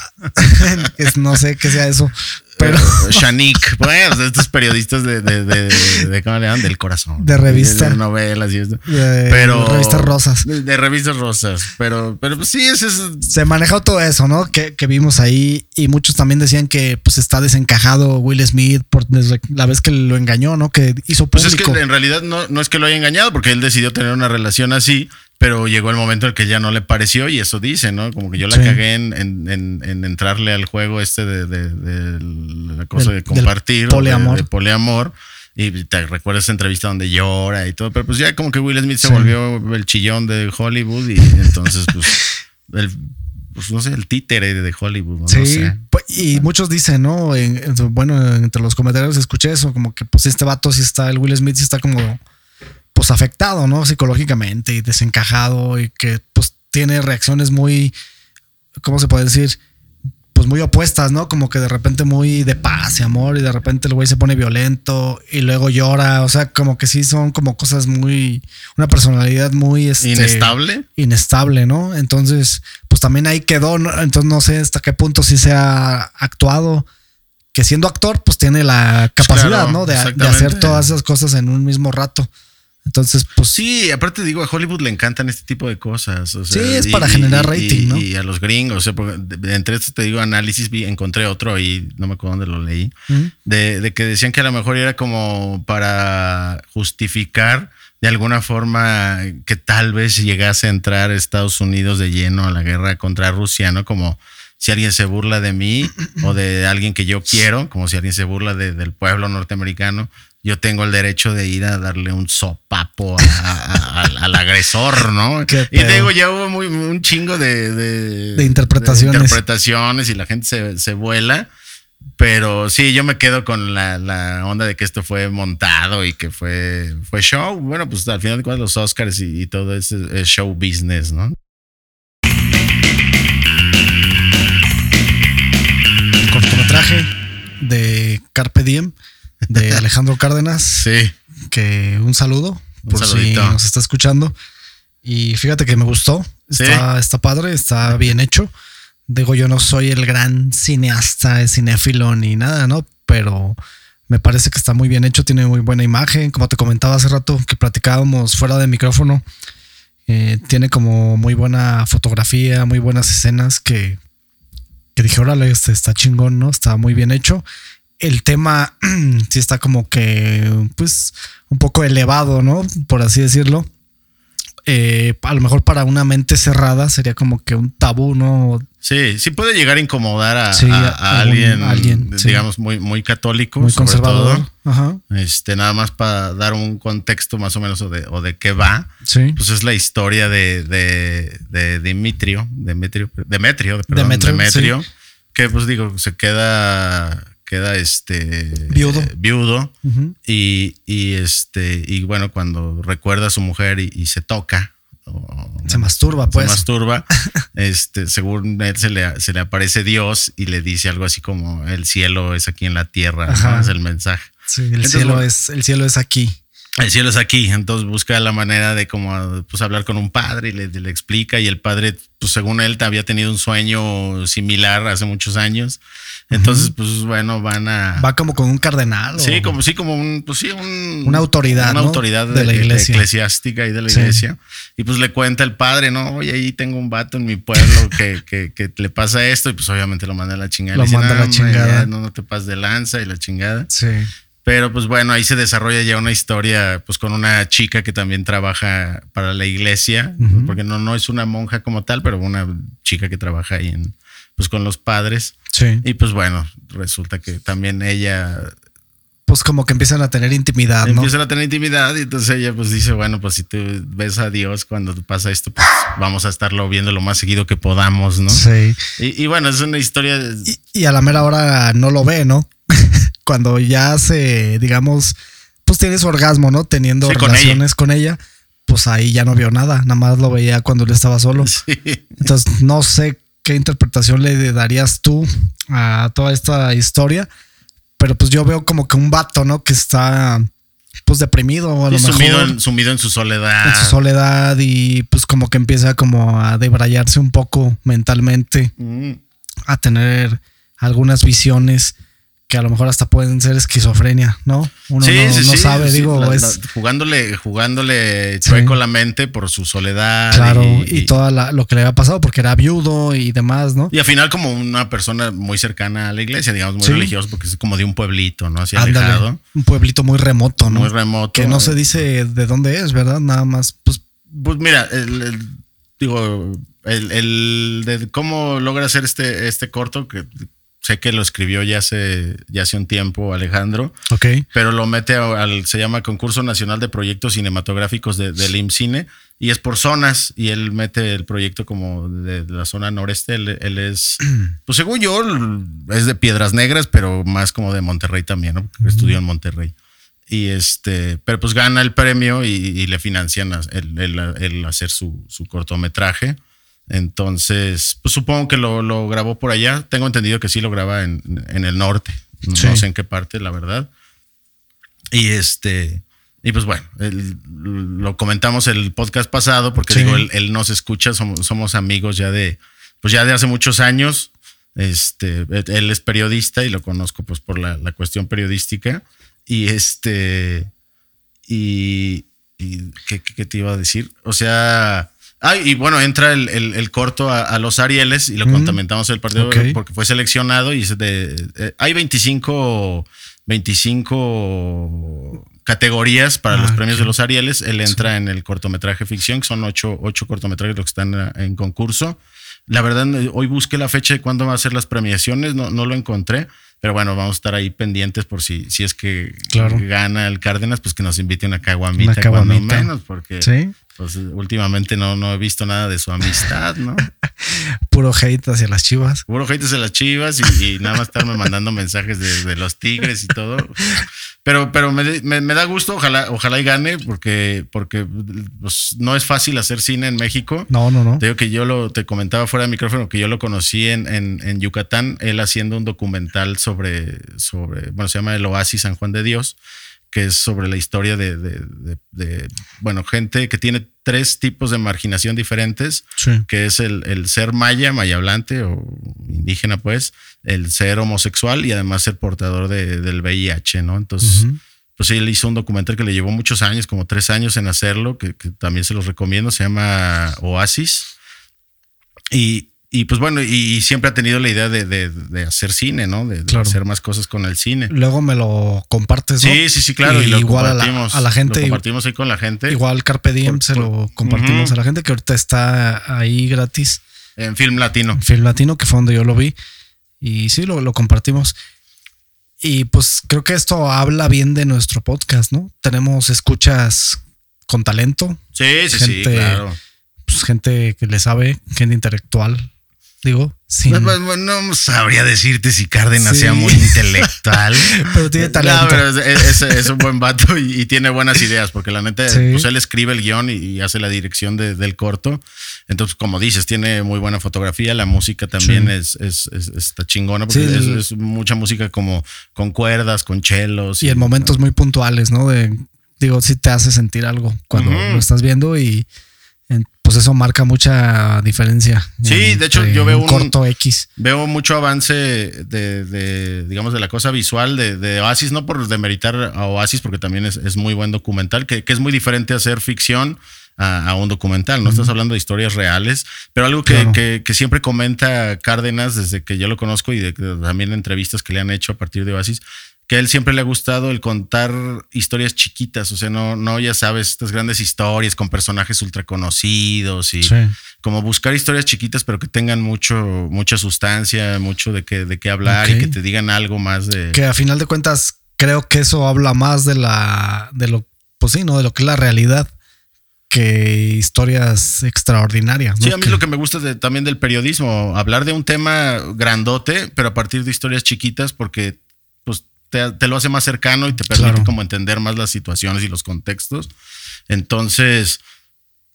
no sé qué sea eso. Pero Shanik, bueno, estos periodistas de, de, de, ¿cómo le llaman? Del corazón. De revista. De, novelas y esto. pero. De revistas rosas. De, revistas rosas. Pero, pero pues sí, es, Se manejó todo eso, ¿no? Que, que, vimos ahí. Y muchos también decían que pues está desencajado Will Smith por desde la vez que lo engañó, ¿no? Que hizo público. Pues es que en realidad no, no es que lo haya engañado, porque él decidió tener una relación así pero llegó el momento en que ya no le pareció y eso dice, ¿no? Como que yo la cagué en, en, entrarle al juego este de, de, la cosa de compartir, poliamor. De, poliamor. Y te recuerdas esa entrevista donde llora y todo, pero pues ya como que Will Smith se volvió el chillón de Hollywood y entonces pues, el, pues no sé, el títere de Hollywood. No sí, pues, y muchos dicen, ¿no? bueno, entre los comentarios escuché eso, como que pues este vato sí está, el Will Smith sí está como pues afectado, ¿no? Psicológicamente y desencajado y que pues tiene reacciones muy, ¿cómo se puede decir? Pues muy opuestas, ¿no? Como que de repente muy de paz y amor y de repente el güey se pone violento y luego llora, o sea, como que sí son como cosas muy, una personalidad muy... Este, inestable. Inestable, ¿no? Entonces, pues también ahí quedó, ¿no? entonces no sé hasta qué punto sí se ha actuado que siendo actor, pues tiene la capacidad, ¿no? de, hacer todas esas cosas en un mismo rato. Entonces, pues. Sí, aparte digo, a Hollywood le encantan este tipo de cosas. sí, es para generar rating, ¿no? Y a los gringos, o sea, entre estos te digo análisis, encontré otro y no me acuerdo dónde lo leí, de, que decían que a lo mejor era como para justificar de alguna forma que tal vez llegase a entrar Estados Unidos de lleno a la guerra contra Rusia, ¿no? Como si alguien se burla de mí o de alguien que yo quiero, como si alguien se burla del pueblo norteamericano, yo tengo el derecho de ir a darle un sopapo al agresor, ¿no? Y digo, ya hubo muy, un chingo de, de, interpretaciones. interpretaciones y la gente se, se, vuela. Pero sí, yo me quedo con la, la, onda de que esto fue montado y que fue, fue show. Bueno, pues al final de cuentas los Oscars y, todo ese es show business, ¿no? Cortometraje de Carpe Diem de Alejandro Cárdenas. Sí. Que un saludo por si nos está escuchando. Y fíjate que me gustó. Está, está padre, está bien hecho. Digo, yo no soy el gran cineasta, cinéfilo ni nada, ¿no? Pero me parece que está muy bien hecho, tiene muy buena imagen. Como te comentaba hace rato que platicábamos fuera de micrófono, eh, tiene como muy buena fotografía, muy buenas escenas que, que dije, órale, este está chingón, ¿no? Está muy bien hecho el tema sí está como que, pues, un poco elevado, ¿no? Por así decirlo. Eh, a lo mejor para una mente cerrada sería como que un tabú, ¿no? Sí, sí puede llegar a incomodar a, alguien, digamos, muy, muy católico, muy conservador. Este, nada más para dar un contexto más o menos o de, o de qué va. Sí. Pues es la historia de, de, de Dimitrio, Demetrio, Demetrio, perdón, Demetrio, que pues digo, se queda queda este viudo, viudo. Y, y, este y bueno cuando recuerda a su mujer y, se toca se masturba pues. se masturba este según él se le, se le aparece Dios y le dice algo así como el cielo es aquí en la tierra es el mensaje. Sí, el cielo es el cielo es aquí el cielo es aquí, entonces busca la manera de como pues hablar con un padre y le, le, explica y el padre, pues según él, había tenido un sueño similar hace muchos años entonces, pues bueno, van a. Va como con un cardenal. Sí, como sí, como un, pues sí, un, una autoridad. Una autoridad de, la iglesia. eclesiástica y de la iglesia. Y pues le cuenta el padre, ¿no? Oye, ahí tengo un vato en mi pueblo que, que, que le pasa esto. Y pues obviamente lo manda a la chingada. Lo manda a la chingada. no, no te pases de lanza y la chingada. Sí. Pero pues bueno, ahí se desarrolla ya una historia pues con una chica que también trabaja para la iglesia, porque no, no es una monja como tal, pero una chica que trabaja ahí en, pues con los padres. Sí. Y pues bueno, resulta que también ella pues como que empiezan a tener intimidad, ¿no? Empiezan a tener intimidad y entonces ella pues dice, bueno, pues si tú ves a Dios cuando pasa esto, pues vamos a estarlo viendo lo más seguido que podamos, ¿no? Sí. Y, bueno, es una historia... Y, a la mera hora no lo ve, ¿no? Cuando ya se, digamos, pues tiene su orgasmo, ¿no? Teniendo relaciones con ella. pues ahí ya no vio nada, nada más lo veía cuando él estaba solo. Sí. Entonces no sé qué interpretación le darías tú a toda esta historia pero pues yo veo como que un vato, ¿no? Que está pues deprimido a lo mejor. Sumido en, sumido en su soledad. En su soledad y pues como que empieza como a debrayarse un poco mentalmente, mm. a tener algunas visiones que a lo mejor hasta pueden ser esquizofrenia, ¿no? Uno no, sabe, digo, es... jugándole, jugándole chueco la mente por su soledad. Claro, y, todo lo que le había pasado porque era viudo y demás, ¿no? Y al final como una persona muy cercana a la iglesia, digamos, muy religioso, porque es como de un pueblito, ¿no? Así alejado. Un pueblito muy remoto, ¿no? Muy remoto. Que no se dice de dónde es, ¿verdad? Nada más, pues... Pues mira, el, digo, el, el, de cómo logra hacer este, este corto, que sé que lo escribió ya hace, ya hace un tiempo Alejandro. Ok. Pero lo mete al, se llama Concurso Nacional de Proyectos Cinematográficos de, del IMCINE y es por zonas y él mete el proyecto como de, la zona noreste. Él, es, pues según yo, es de Piedras Negras, pero más como de Monterrey también, ¿no? Estudió en Monterrey. Y este, pero pues gana el premio y, le financian el, hacer su, su cortometraje. Entonces, pues supongo que lo, grabó por allá. Tengo entendido que sí lo graba en, el norte. No sé en qué parte, la verdad. Y este, y pues bueno, lo comentamos el podcast pasado, porque digo, él, nos escucha, somos, amigos ya de, pues ya de hace muchos años. Este, él es periodista y lo conozco pues por la, cuestión periodística. Y este, y, ¿qué, te iba a decir? O sea, Ah, y bueno, entra el, corto a, los Arieles y lo comentamos el partido porque fue seleccionado y es de, eh, hay 25, 25 categorías para los ah, premios de los Arieles. Él entra en el cortometraje ficción, que son ocho, ocho cortometrajes los que están eh, en concurso. La verdad, hoy busqué la fecha de cuándo van a ser las premiaciones, no, no lo encontré. Pero bueno, vamos a estar ahí pendientes por si, si es que gana el Cárdenas, pues que nos invite una caguamita, una caguamita. cuando menos, porque ¿Sí? Pues últimamente no, no he visto nada de su amistad, ¿no? Puro hate hacia las chivas. Puro hate hacia las chivas y, nada más estarme mandando mensajes de, los tigres y todo. Pero, pero me, me, da gusto, ojalá, ojalá y gane, porque, porque pues, no es fácil hacer cine en México. No, no, no. Te digo que yo lo, te comentaba fuera de micrófono que yo lo conocí en, en, en Yucatán, él haciendo un documental sobre, sobre, bueno, se llama El Oasis San Juan de Dios que es sobre la historia de, bueno, gente que tiene tres tipos de marginación diferentes, que es el, ser maya, maya hablante o indígena, pues, el ser homosexual y además ser portador del VIH, ¿no? Entonces, pues él hizo un documental que le llevó muchos años, como tres años en hacerlo, que, que también se los recomiendo, se llama Oasis. Y, y pues bueno, y, siempre ha tenido la idea de, hacer cine, ¿no? De, hacer más cosas con el cine. Luego me lo compartes, ¿no? Sí, sí, sí, claro. Y, lo igual compartimos, a la, gente. Lo compartimos ahí con la gente. Igual Carpe Diem se lo compartimos a la gente que ahorita está ahí gratis. En Film Latino. En Film Latino, que fue donde yo lo vi. Y sí, lo, lo compartimos. Y pues creo que esto habla bien de nuestro podcast, ¿no? Tenemos escuchas con talento. Sí, sí, sí, claro. Pues gente que le sabe, gente intelectual Digo, sí. No, sabría decirte si Cárdenas sea muy intelectual. pero tiene talento. es, un buen vato y, tiene buenas ideas, porque la neta, pues él escribe el guion y, hace la dirección del corto. Entonces, como dices, tiene muy buena fotografía. La música también es, está chingona, porque es, mucha música como con cuerdas, con chelos. Y, en momentos muy puntuales, ¿no? De, digo, sí te hace sentir algo cuando lo estás viendo y pues eso marca mucha diferencia. Sí, de hecho yo veo un, corto X. Veo mucho avance de, digamos, de la cosa visual de, Oasis, no por demeritar a Oasis, porque también es, muy buen documental, que, es muy diferente hacer ficción a, un documental, no estás hablando de historias reales, pero algo que, siempre comenta Cárdenas desde que yo lo conozco y de, también entrevistas que le han hecho a partir de Oasis, que a él siempre le ha gustado el contar historias chiquitas, o sea, no, no ya sabes, estas grandes historias con personajes ultra conocidos y como buscar historias chiquitas, pero que tengan mucho, mucha sustancia, mucho de qué, de qué hablar y que te digan algo más de. Que a final de cuentas, creo que eso habla más de la, de lo, pues sí, ¿no? De lo que es la realidad que historias extraordinarias. Sí, a mí lo que me gusta también del periodismo, hablar de un tema grandote, pero a partir de historias chiquitas, porque te, lo hace más cercano y te permite como entender más las situaciones y los contextos. Entonces,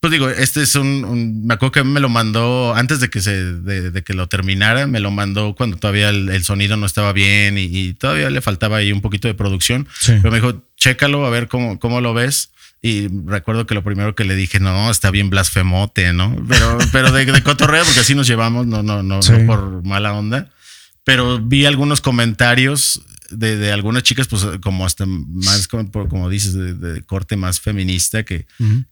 pues digo, este es un, me acuerdo que me lo mandó antes de que se, de, que lo terminara, me lo mandó cuando todavía el, sonido no estaba bien y, todavía le faltaba ahí un poquito de producción. Pero me dijo, chécalo a ver cómo, cómo lo ves. Y recuerdo que lo primero que le dije, no, está bien blasfemote, ¿no? Pero, pero de, de cotorreo, porque así nos llevamos, no, no, no, no por mala onda. Pero vi algunos comentarios de, algunas chicas, pues como hasta más, como, como dices, de, corte más feminista, que,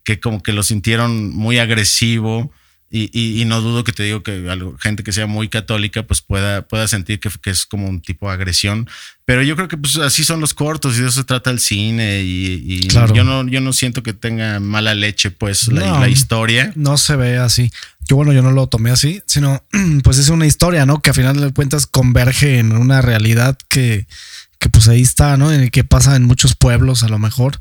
que como que lo sintieron muy agresivo. Y, y, no dudo que te digo que gente que sea muy católica pues pueda, pueda sentir que, que, es como un tipo de agresión. Pero yo creo que pues así son los cortos y de eso se trata el cine. Y, yo, no, yo no siento que tenga mala leche pues la, la, historia. No se ve así. Yo bueno, yo no lo tomé así, sino pues es una historia, ¿no? Que a final de cuentas converge en una realidad que, que pues ahí está, ¿no? En el que pasa en muchos pueblos a lo mejor.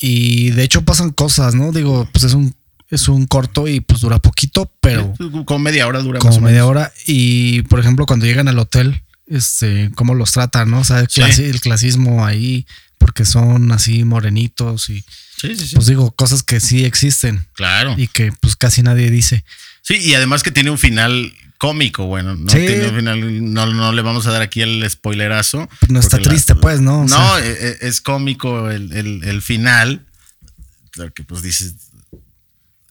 Y de hecho pasan cosas, ¿no? Digo, pues es un, es un corto y pues dura poquito, pero... Con media hora dura Como media hora. Y por ejemplo, cuando llegan al hotel, este, cómo los tratan, ¿no? O sea, el, clasismo ahí, porque son así morenitos y... Sí, sí, sí. Pues digo, cosas que sí existen. Claro. Y que pues casi nadie dice. Sí, y además que tiene un final cómico, bueno, no, no, le vamos a dar aquí el spoilerazo. No está triste, pues, ¿no? no, e, e, es, cómico el, final. Que pues dices.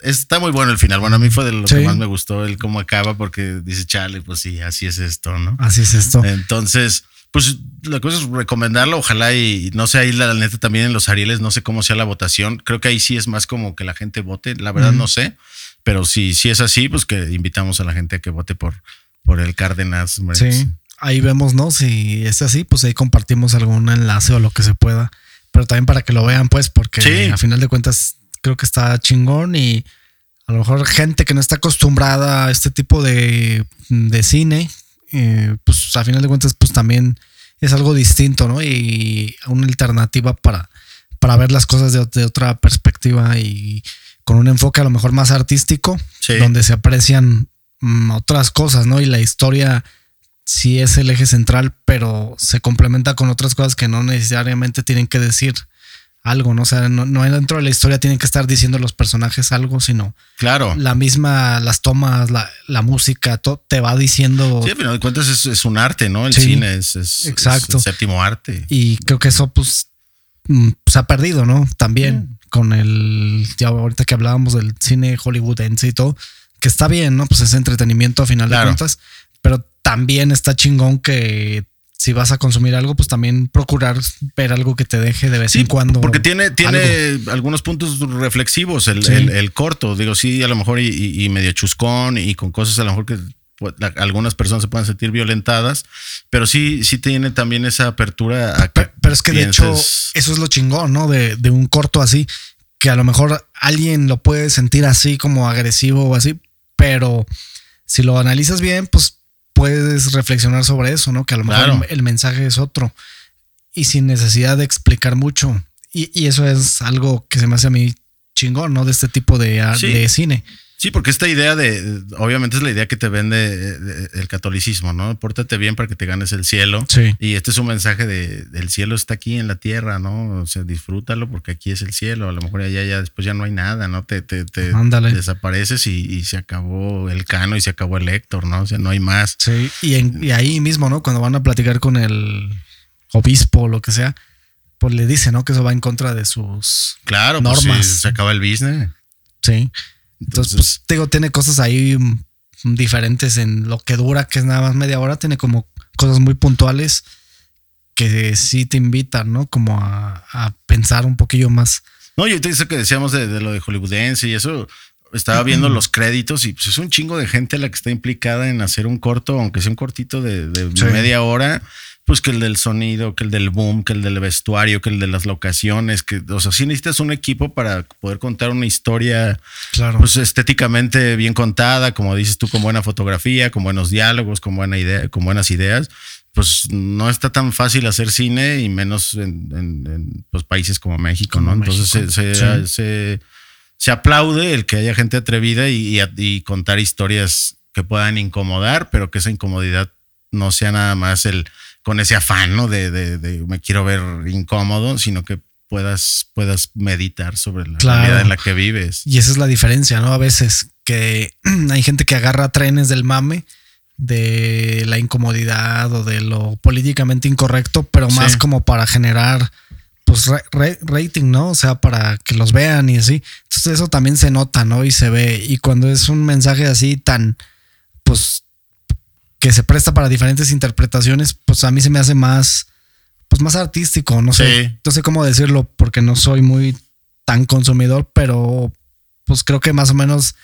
Está muy bueno el final. Bueno, a mí fue de lo que más me gustó el cómo acaba, porque dice, chale, pues sí, así es esto, ¿no? Así es esto. Entonces, pues la cosa es recomendarlo, ojalá y no sé, ahí la, neta también en los Arieles, no sé cómo sea la votación. Creo que ahí sí es más como que la gente vote, la verdad no sé. Pero si, si es así, pues que invitamos a la gente a que vote por, por el Cárdenas. Sí, ahí vemos, ¿no? Si es así, pues ahí compartimos algún enlace o lo que se pueda. Pero también para que lo vean, pues, porque a final de cuentas creo que está chingón y a lo mejor gente que no está acostumbrada a este tipo de, cine, eh, pues a final de cuentas, pues también es algo distinto, ¿no? Y una alternativa para, para ver las cosas de, de otra perspectiva y con un enfoque a lo mejor más artístico, donde se aprecian mm, otras cosas, ¿no? Y la historia sí es el eje central, pero se complementa con otras cosas que no necesariamente tienen que decir algo, ¿no? O sea, no, dentro de la historia tienen que estar diciendo los personajes algo, sino claro. la misma, las tomas, la, música, todo te va diciendo. Sí, pero de cuentas es, un arte, ¿no? El cine es, exacto. el séptimo arte. Y creo que eso, pues, mm, se ha perdido, ¿no? También con el, ya ahorita que hablábamos del cine hollywoodense y todo, que está bien, ¿no? Pues es entretenimiento a final de cuentas, pero también está chingón que si vas a consumir algo, pues también procurar ver algo que te deje de vez en cuando. Porque tiene, tiene algunos puntos reflexivos el, el, corto. Digo, sí, a lo mejor y, medio chuscón y con cosas a lo mejor que pues, algunas personas se pueden sentir violentadas, pero sí, sí tiene también esa apertura a pero, es que de hecho, eso es lo chingón, ¿no? De, de, un corto así, que a lo mejor alguien lo puede sentir así como agresivo o así, pero si lo analizas bien, pues puedes reflexionar sobre eso, ¿no? Que a lo mejor el, mensaje es otro y sin necesidad de explicar mucho. Y, y, eso es algo que se me hace a mí chingón, ¿no? De este tipo de, de cine. Sí, porque esta idea de, obviamente es la idea que te vende eh, el catolicismo, ¿no? Pórtate bien para que te ganes el cielo. Sí. Y este es un mensaje de, del cielo está aquí en la tierra, ¿no? O sea, disfrútalo porque aquí es el cielo. A lo mejor allá ya después ya no hay nada, ¿no? Te, te, te desapareces y, se acabó el cano y se acabó el Héctor, ¿no? O sea, no hay más. Sí, y, en, y ahí mismo, ¿no? Cuando van a platicar con el obispo o lo que sea, pues le dice, ¿no? Que eso va en contra de sus claro, pues normas. Pues se acaba el business. Sí. Entonces, pues, digo, tiene cosas ahí mm, diferentes en lo que dura, que es nada más media hora, tiene como cosas muy puntuales que sí te invitan, ¿no? Como a, pensar un poquillo más. No, yo te dice que decíamos de, lo de hollywoodense y eso, estaba viendo los créditos y pues es un chingo de gente la que está implicada en hacer un corto, aunque sea un cortito de, media hora pues que el del sonido, que el del boom, que el del vestuario, que el de las locaciones, que, o sea, sí necesitas un equipo para poder contar una historia, Claro. pues estéticamente bien contada, como dices tú, con buena fotografía, con buenos diálogos, con buena idea, con buenas ideas. Pues no está tan fácil hacer cine y menos en, en- en, pues, países como México, Como ¿no? Entonces se, México, se- sí. se- se aplaude el que haya gente atrevida y, y- y contar historias que puedan incomodar, pero que esa incomodidad no sea nada más el con ese afán, ¿no? De, de- de me quiero ver incómodo, sino que puedas, puedas meditar sobre la Claro. realidad en la que vives. Y esa es la diferencia, ¿no? A veces que hay gente que agarra trenes del mame de la incomodidad o de lo políticamente incorrecto, pero más Sí. como para generar pues ra- ra- rating, ¿no? O sea, para que los vean y así. Entonces eso también se nota, ¿no? Y se ve. Y cuando es un mensaje así tan, pues, que se presta para diferentes interpretaciones, pues a mí se me hace más, pues más artístico, no sé. Sí. No sé cómo decirlo porque no soy muy tan consumidor, pero pues creo que más o menos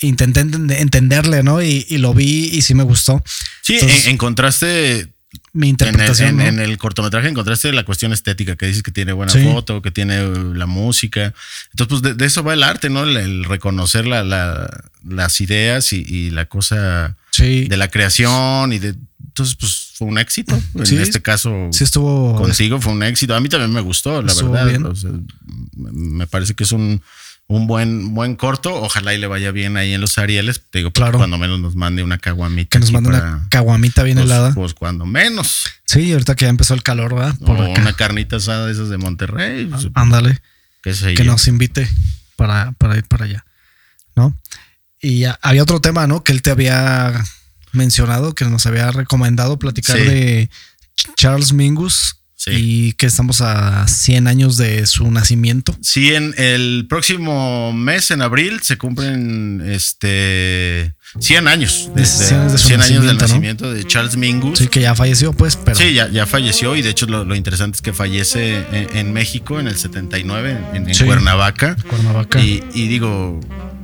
intenté enten- entenderle, ¿no? Y, y lo vi y sí me gustó. Sí, Entonces, en- encontraste Mi en el, interpretación. en- ¿no? en el cortometraje encontraste la cuestión estética, que dices que tiene buena Sí. foto, que tiene la música. Entonces, pues de, de eso va el arte, ¿no? El, el reconocer la- la- las ideas y, y la cosa sí, de la creación y de... Entonces, pues fue un éxito. En Sí, este caso, sí estuvo. contigo fue un éxito. A mí también me gustó, la verdad. bien. O sea, me parece que es un, un buen, buen corto. Ojalá y le vaya bien ahí en los Arieles. Te digo, Claro. cuando menos nos mande una caguamita. que nos mande una caguamita bien pues, helada. Pues cuando menos. Sí, ahorita que ya empezó el calor, ¿verdad? Por o acá. una carnita asada de esas de Monterrey. pues, Ándale. que yo. nos invite para, para ir para allá, ¿no? Y ya había otro tema, ¿no? Que él te había mencionado, que nos había recomendado platicar Sí. de Ch- Charles Mingus Sí. y que estamos a 100 años de su nacimiento. Sí, en el próximo mes, en abril, se cumplen este 100 años. De 100 años de su 100 años del nacimiento, de Charles Mingus. Sí, que ya falleció, pues, pero Sí, ya, ya falleció y de hecho lo, lo interesante es que fallece en, en México en el 79, en, en Sí. Cuernavaca. Cuernavaca. Y, y digo,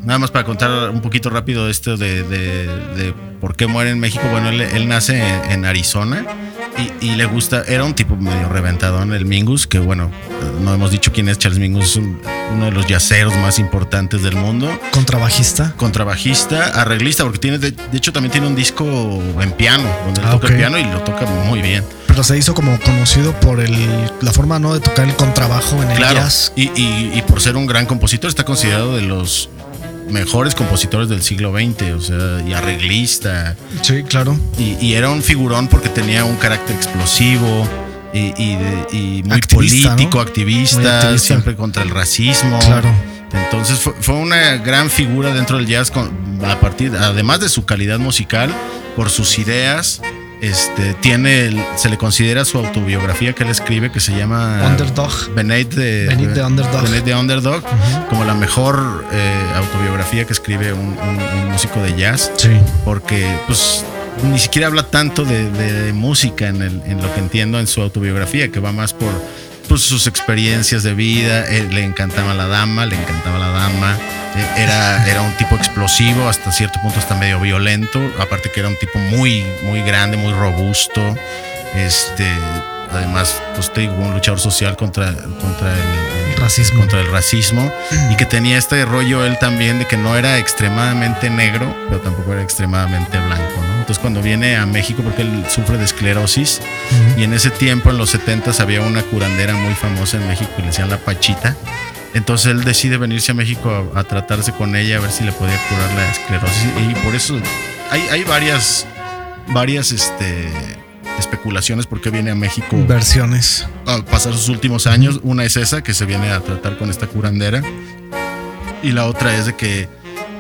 nada más para contar un poquito rápido esto de, de- de por qué muere en México. Bueno, él, él nace en, en Arizona y, y le gusta, era un tipo medio reventadón, el Mingus, que bueno, no hemos dicho quién es Charles Mingus, es un- uno de los yaceros más importantes del mundo. Contrabajista. Contrabajista, arreglista, porque tiene, de, de hecho también tiene un disco en piano, donde él Ah, toca el piano y lo toca muy bien. Pero se hizo como conocido por el, la forma, ¿no? De tocar el contrabajo en el Claro, jazz. y, y- y por ser un gran compositor, está considerado de los mejores compositores del siglo XX, o sea, y arreglista. Sí, claro. Y, y era un figurón porque tenía un carácter explosivo y, y de- y muy Activista, político, ¿no? activista, Muy activista. siempre contra el racismo. Claro. Entonces fue, fue una gran figura dentro del jazz, con- a partir, además de su calidad musical, por sus ideas. Este, tiene, el- se le considera su autobiografía que él escribe que se llama Underdog. Beneath the Underdog. The Underdog, como la mejor eh, autobiografía que escribe un, un- un músico de jazz, Sí. porque pues ni siquiera habla tanto de, de música en, el- en lo que entiendo en su autobiografía, que va más por pues, sus experiencias de vida. Eh, le encantaba la dama, le encantaba la dama. Era, era un tipo explosivo, hasta cierto punto hasta medio violento. Aparte que era un tipo muy, muy grande, muy robusto. Este, además, pues te digo, un luchador social contra, contra el, el- Racismo. contra el racismo y que tenía este rollo él también de que no era extremadamente negro, pero tampoco era extremadamente blanco, ¿no? Entonces cuando viene a México, porque él sufre de esclerosis, Ujú. y en ese tiempo, en los 70 había una curandera muy famosa en México que le decían la Pachita. Entonces él decide venirse a México a, a tratarse con ella, a ver si le podía curar la esclerosis. Y por eso hay, hay varias, varias este, especulaciones por qué viene a México Versiones. a pasar sus últimos años. Una es esa, que se viene a tratar con esta curandera. Y la otra es de que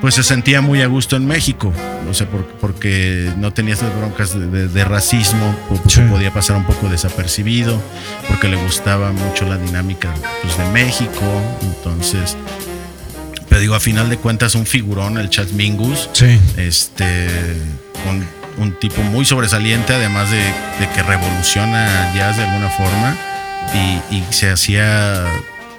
pues se sentía muy a gusto en México. No sé, por- porque no tenía estas broncas de, de- de racismo, porque Sí. podía pasar un poco desapercibido, porque le gustaba mucho la dinámica pues, de México. Entonces, pero digo, a final de cuentas, un figurón, el Chat Mingus Sí. este un, un tipo muy sobresaliente además de, de que revoluciona jazz de alguna forma y, y se hacía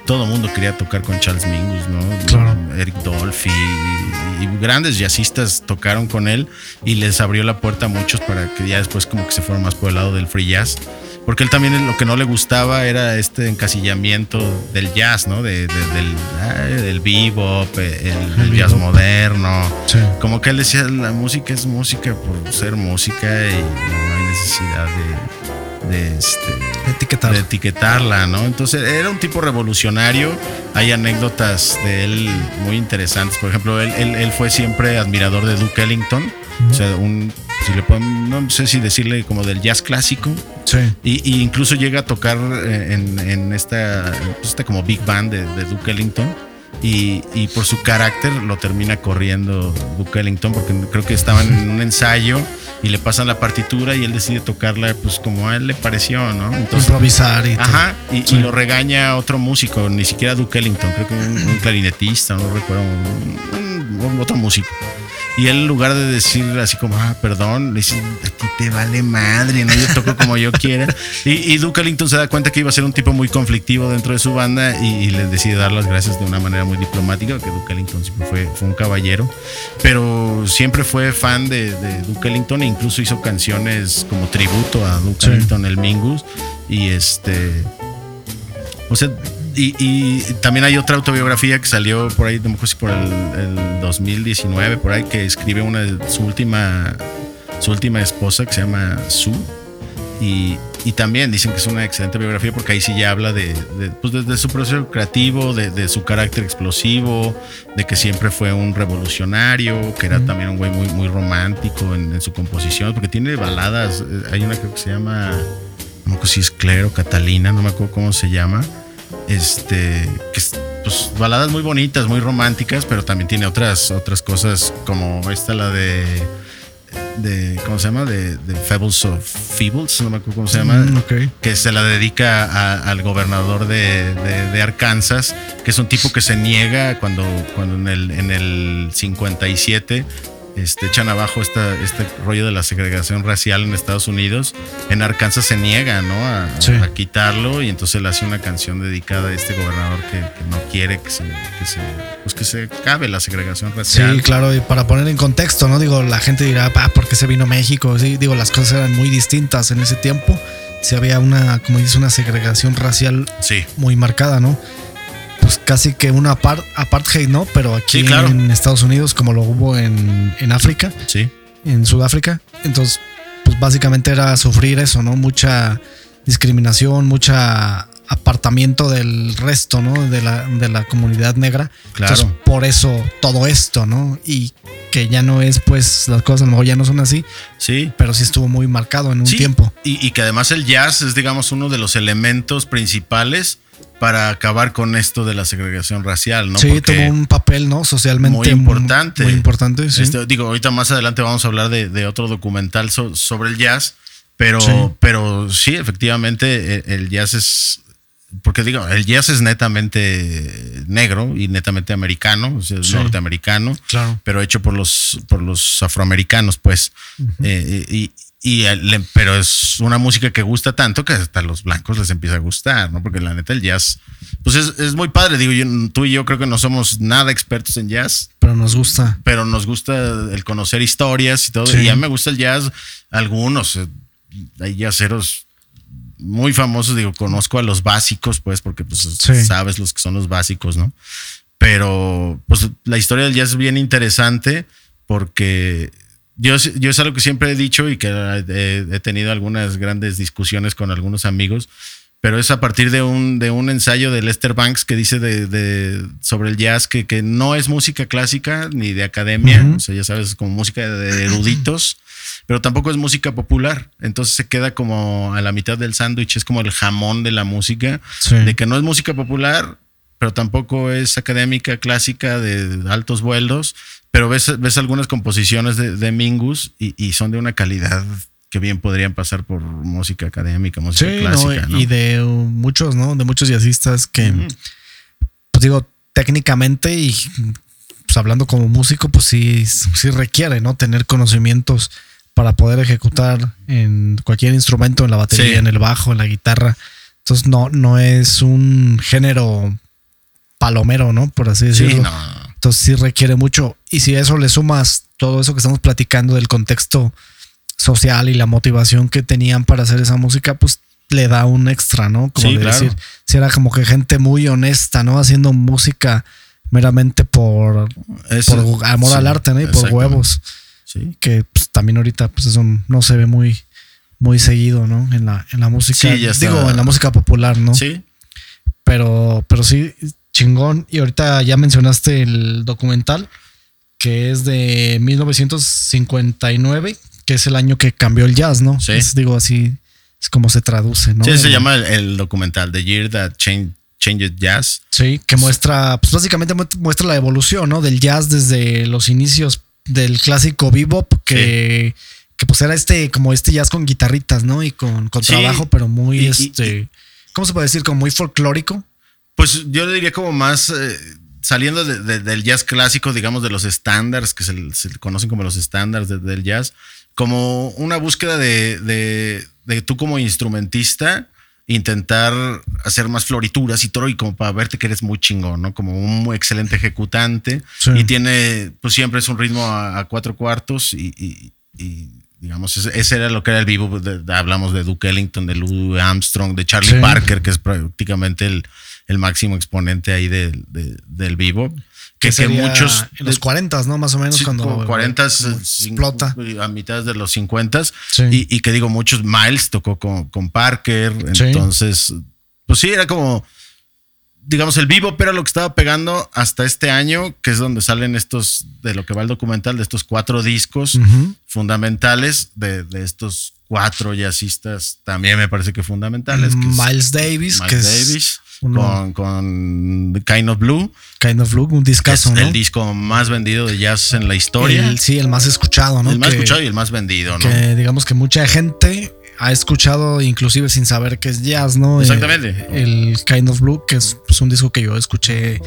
todo el mundo quería tocar con Charles Mingus, ¿no? Claro. Eric Dolphy y, y grandes jazzistas tocaron con él y les abrió la puerta a muchos para que ya después como que se fueron más por el lado del free jazz. Porque él también lo que no le gustaba era este encasillamiento del jazz, ¿no? De, de- del, del bebop, el, el El jazz bebop. moderno. Sí. Como que él decía, la música es música por ser música y no hay necesidad de, de, este, Etiquetar. de etiquetarla, ¿no? Entonces era un tipo revolucionario. Hay anécdotas de él muy interesantes. Por ejemplo, él, él- él fue siempre admirador de Duke Ellington. O sea, un, si le pueden- no sé si decirle como del jazz clásico. Sí. Y, y incluso llega a tocar eh, en, en esta, pues, esta como big band de, de Duke Ellington. Y, y por su carácter lo termina corriendo Duke Ellington porque creo que estaban en un ensayo y le pasan la partitura y él decide tocarla pues como a él le pareció, ¿no? Entonces, Improvisar y todo. ajá, y, lo regaña otro músico, ni siquiera Duke Ellington, creo que un, un clarinetista, no recuerdo, un- un- otro músico. Y él en lugar de decir así como, ah, perdón, le dice, a ti te vale madre, ¿no? Yo toco como yo quiera. Y, y Duke Ellington se da cuenta que iba a ser un tipo muy conflictivo dentro de su banda y, y le decide dar las gracias de una manera muy diplomática, que Duke Ellington siempre fue, fue un caballero, pero siempre fue fan de, de Duke Ellington e incluso hizo canciones como tributo a Duke Sí. Ellington, el Mingus. Y este... O sea, y, y también hay otra autobiografía que salió por ahí, no me acuerdo si por el, el 2019, por ahí, que escribe una de su última, su última esposa que se llama Sue. Y, y también dicen que es una excelente biografía porque ahí sí ya habla de, de, pues de- de su proceso creativo, de, de su carácter explosivo, de que siempre fue un revolucionario, que era también un güey muy, muy romántico en, en su composición, porque tiene baladas. eh, Hay una creo que se llama, no me acuerdo si es Claire o Catalina, no me acuerdo cómo se llama. Este, que es, pues baladas muy bonitas, muy románticas, pero también tiene otras, otras cosas como esta, la de de ¿cómo se llama? De, de Fables of Feebles, no me acuerdo cómo se llama, Mm, que se la dedica a- al gobernador de, de- de Arkansas, que es un tipo que se niega cuando, cuando en, el, en el 57 este, echan abajo esta, este rollo de la segregación racial en Estados Unidos. En Arkansas se niega ¿no? a, Sí. a quitarlo y entonces le hace una canción dedicada a este gobernador que, que no quiere que se, que se, pues que se acabe la segregación racial. Sí, claro, y para poner en contexto, ¿no? Digo, la gente dirá, ah, ¿por qué se vino México? Sí, digo, las cosas eran muy distintas en ese tiempo. Sí había una, como dices, una segregación racial Sí. muy marcada, ¿no? Pues casi que una apart, apartheid, ¿no? Pero aquí Sí, claro. en Estados Unidos, como lo hubo en, en África, Sí. en Sudáfrica. Entonces, pues básicamente era sufrir eso, ¿no? Mucha discriminación, mucha apartamiento del resto, ¿no? De la, de la comunidad negra. Claro. Entonces, por eso todo esto, ¿no? Y que ya no es, pues, las cosas a lo mejor ya no son así, Sí. pero sí estuvo muy marcado en un Sí, tiempo. Y, y que además el jazz es, digamos, uno de los elementos principales para acabar con esto de la segregación racial, ¿no? sí, Porque tuvo un papel, ¿no? Socialmente muy importante. Muy importante, sí. este, digo, ahorita más adelante vamos a hablar de, de otro documental so- sobre el jazz, pero Sí. pero sí, efectivamente, el, el jazz es. Porque digo, el jazz es netamente negro y netamente americano, o sea, Sí. norteamericano claro. pero hecho por los, por los afroamericanos, pues. Eh, y, y el- pero es una música que gusta tanto que hasta a los blancos les empieza a gustar, ¿no? Porque la neta el jazz, pues es, es muy padre. Digo, yo- tú y yo creo que no somos nada expertos en jazz, Pero nos gusta. pero nos gusta el conocer historias y todo. Sí. Y a mí me gusta el jazz, algunos. eh, Hay jazzeros muy famosos, digo, conozco a los básicos, pues, porque pues Sí. sabes los que son los básicos, ¿no? Pero, pues, la historia del jazz es bien interesante porque yo, yo es algo que siempre he dicho y que eh, he, tenido algunas grandes discusiones con algunos amigos, pero es a partir de un, de un ensayo de Lester Banks que dice de, de- sobre el jazz que, que no es música clásica ni de academia, Ujú. o sea, ya sabes, es como música de eruditos, pero tampoco es música popular. Entonces se queda como a la mitad del sándwich, es como el jamón de la música, Sí. de que no es música popular, pero tampoco es académica clásica de altos vuelos, pero ves, ves algunas composiciones de, de Mingus y, y son de una calidad que bien podrían pasar por música académica, música Sí, clásica. no, ¿no? y de muchos, ¿no? De muchos jazzistas que, pues digo, técnicamente y pues hablando como músico, pues sí, sí requiere, ¿no? Tener conocimientos para poder ejecutar en cualquier instrumento, en la batería, Sí. en el bajo, en la guitarra. Entonces no, no es un género palomero, ¿no? Por así Sí, decirlo. no. Entonces sí requiere mucho. Y si a eso le sumas todo eso que estamos platicando del contexto social y la motivación que tenían para hacer esa música, pues le da un extra, ¿no? Como Sí, de claro. decir, si era como que gente muy honesta, ¿no? Haciendo música meramente por, por amor sí, al arte, ¿no? Y por huevos. Sí. Que pues, también ahorita pues eso no se ve muy, muy seguido, ¿no? En la, en la música. Sí, ya está. Digo, en la música popular, ¿no? Sí. Pero, pero sí, chingón. Y ahorita ya mencionaste el documental, que es de 1959, que es el año que cambió el jazz, ¿no? Sí. Es, digo, así es como se traduce, ¿no? Sí, se llama el, el documental The Year That Changed, Jazz. Sí, que muestra, pues básicamente mu- muestra la evolución, ¿no? Del jazz desde los inicios del clásico bebop, que, que pues era este, como este jazz con guitarritas, ¿no? Y con, con Sí. trabajo, pero muy, Y- y- este, ¿cómo se puede decir? Como muy folclórico. Pues yo le diría como más eh, saliendo de- de- del jazz clásico, digamos, de los estándares, que se, se conocen como los estándares de- del jazz, como una búsqueda de, de- de tú como instrumentista intentar hacer más florituras y todo y como para verte que eres muy chingón, ¿no? Como un muy excelente ejecutante Sí. y tiene, pues siempre es un ritmo a, a cuatro cuartos y, y- y, digamos, ese, era lo que era el vivo, hablamos de Duke Ellington, de Louis Armstrong, de Charlie Sí. Parker, que es prácticamente el, el máximo exponente ahí del- de- del vivo. Que, que muchos... En los 40, ¿no? Más o menos Sí, cuando. como 40 como explota. a mitad de los 50 Sí. y, y que digo muchos Miles tocó con, con Parker Sí. entonces pues sí era como digamos el vivo pero lo que estaba pegando hasta este año que es donde salen estos de lo que va el documental de estos cuatro discos fundamentales de, de estos cuatro jazzistas también me parece que fundamentales que es Miles Davis, Miles que es Davis uno- con, con The Kind of Blue Kind of Look, un es discazo, ¿no? el disco más vendido de jazz en la historia El- sí, el más escuchado, ¿no? el más que, escuchado y el más vendido, ¿no? que digamos que mucha gente ha escuchado, inclusive sin saber que es jazz, ¿no? Exactamente. El, el Kind of Blue, que es pues, un disco que yo escuché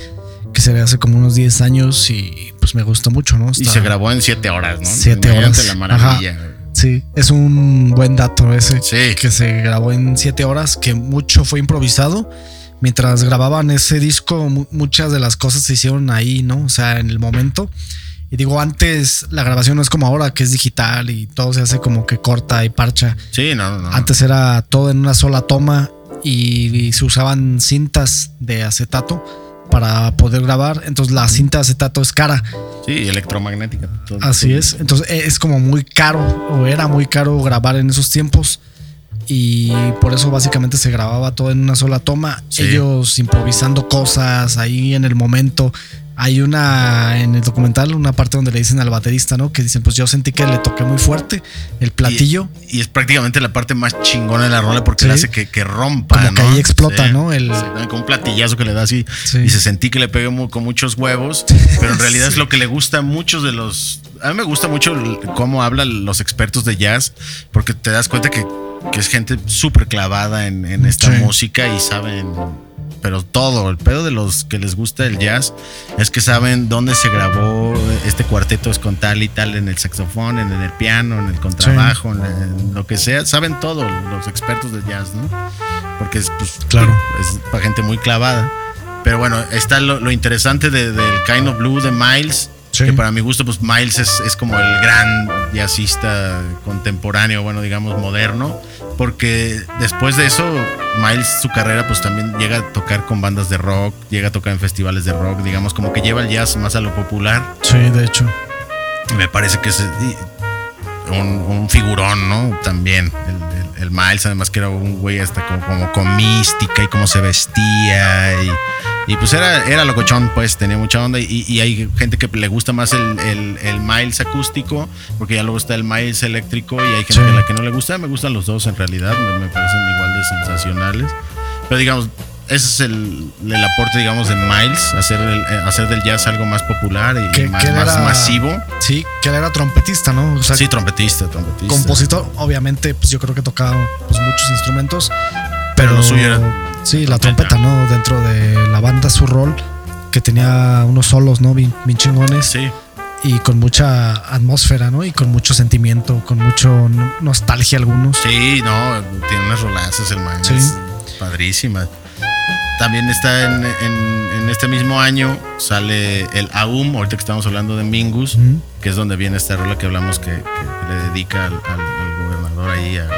que sería hace como unos 10 años y pues me gustó mucho, ¿no? Y se grabó en siete horas, ¿no? Siete Imagínate horas. la maravilla. Sí, es un buen dato ese. Sí. Que se grabó en 7 horas, que mucho fue improvisado. Mientras grababan ese disco, mu- muchas de las cosas se hicieron ahí, ¿no? O sea, en el momento. Y digo, antes la grabación no es como ahora, que es digital y todo se hace como que corta y parcha. Sí, no, no. no. Antes era todo en una sola toma y, y se usaban cintas de acetato para poder grabar. Entonces la cinta de acetato es cara. Sí, electromagnética. todo- Así todo. es. Entonces e- es como muy caro o era muy caro grabar en esos tiempos. Y por eso básicamente se grababa todo en una sola toma. Sí. Ellos improvisando cosas ahí en el momento. Hay una en el documental, una parte donde le dicen al baterista, ¿no? Que dicen, pues yo sentí que le toqué muy fuerte el platillo. Y es prácticamente la parte más chingona de la rola porque Sí. le hace que, que rompa. Como que ahí explota, Sí. ¿no? El- con un platillazo que le da así. Sí. Y se sentí que le pegué con muchos huevos. Pero en realidad es lo que le gusta a muchos de los. A mí me gusta mucho el- cómo hablan los expertos de jazz. Porque te das cuenta que, que es gente súper clavada en, en esta Sí. música y saben. Pero todo, el pedo de los que les gusta el jazz es que saben dónde se grabó este cuarteto es con tal y tal en el saxofón, en el piano, en el contrabajo, en, en lo que sea. Saben todo los expertos de jazz, ¿no? Porque es, pues, Claro. es para gente muy clavada. Pero bueno, está lo, lo interesante de- del Kind of Blue de Miles. Sí. Que para mi gusto, pues Miles es, es como el gran jazzista contemporáneo, bueno, digamos, moderno. Porque después de eso, Miles, su carrera, pues también llega a tocar con bandas de rock, llega a tocar en festivales de rock, digamos, como que lleva el jazz más a lo popular. Sí, de hecho. Y me parece que es y, un, un figurón, ¿no? También. El, el- el Miles, además que era un güey hasta como, como con mística y cómo se vestía. Y, y pues era, era locochón, pues tenía mucha onda. Y, y hay gente que le gusta más el, el- el Miles acústico, porque ya luego está el Miles eléctrico. Y hay gente Sí. a la que no le gusta. Me gustan los dos en realidad, me, me parecen igual de sensacionales. Pero digamos, ese es el, el aporte, digamos, de Miles, hacer, el- eh, hacer del jazz algo más popular y, Que- más, que él más era- masivo. Sí, que él era trompetista, ¿no? O sea, Sí, trompetista, trompetista. compositor, obviamente, pues yo creo que tocaba pues, muchos instrumentos. Pero lo suyo era Sí, la trompeta. ¿no? Dentro de la banda, su rol, que tenía unos solos, ¿no? Bien, bien chingones. Sí, Y con mucha atmósfera, ¿no? Y con mucho sentimiento, con mucho no- nostalgia algunos. sí, no, tiene unas rolazas el man. Sí. es padrísima. también está en, en, este mismo año, sale el AUM, ahorita que estamos hablando de Mingus, que es donde viene esta rola que hablamos que, le dedica al, gobernador ahí, al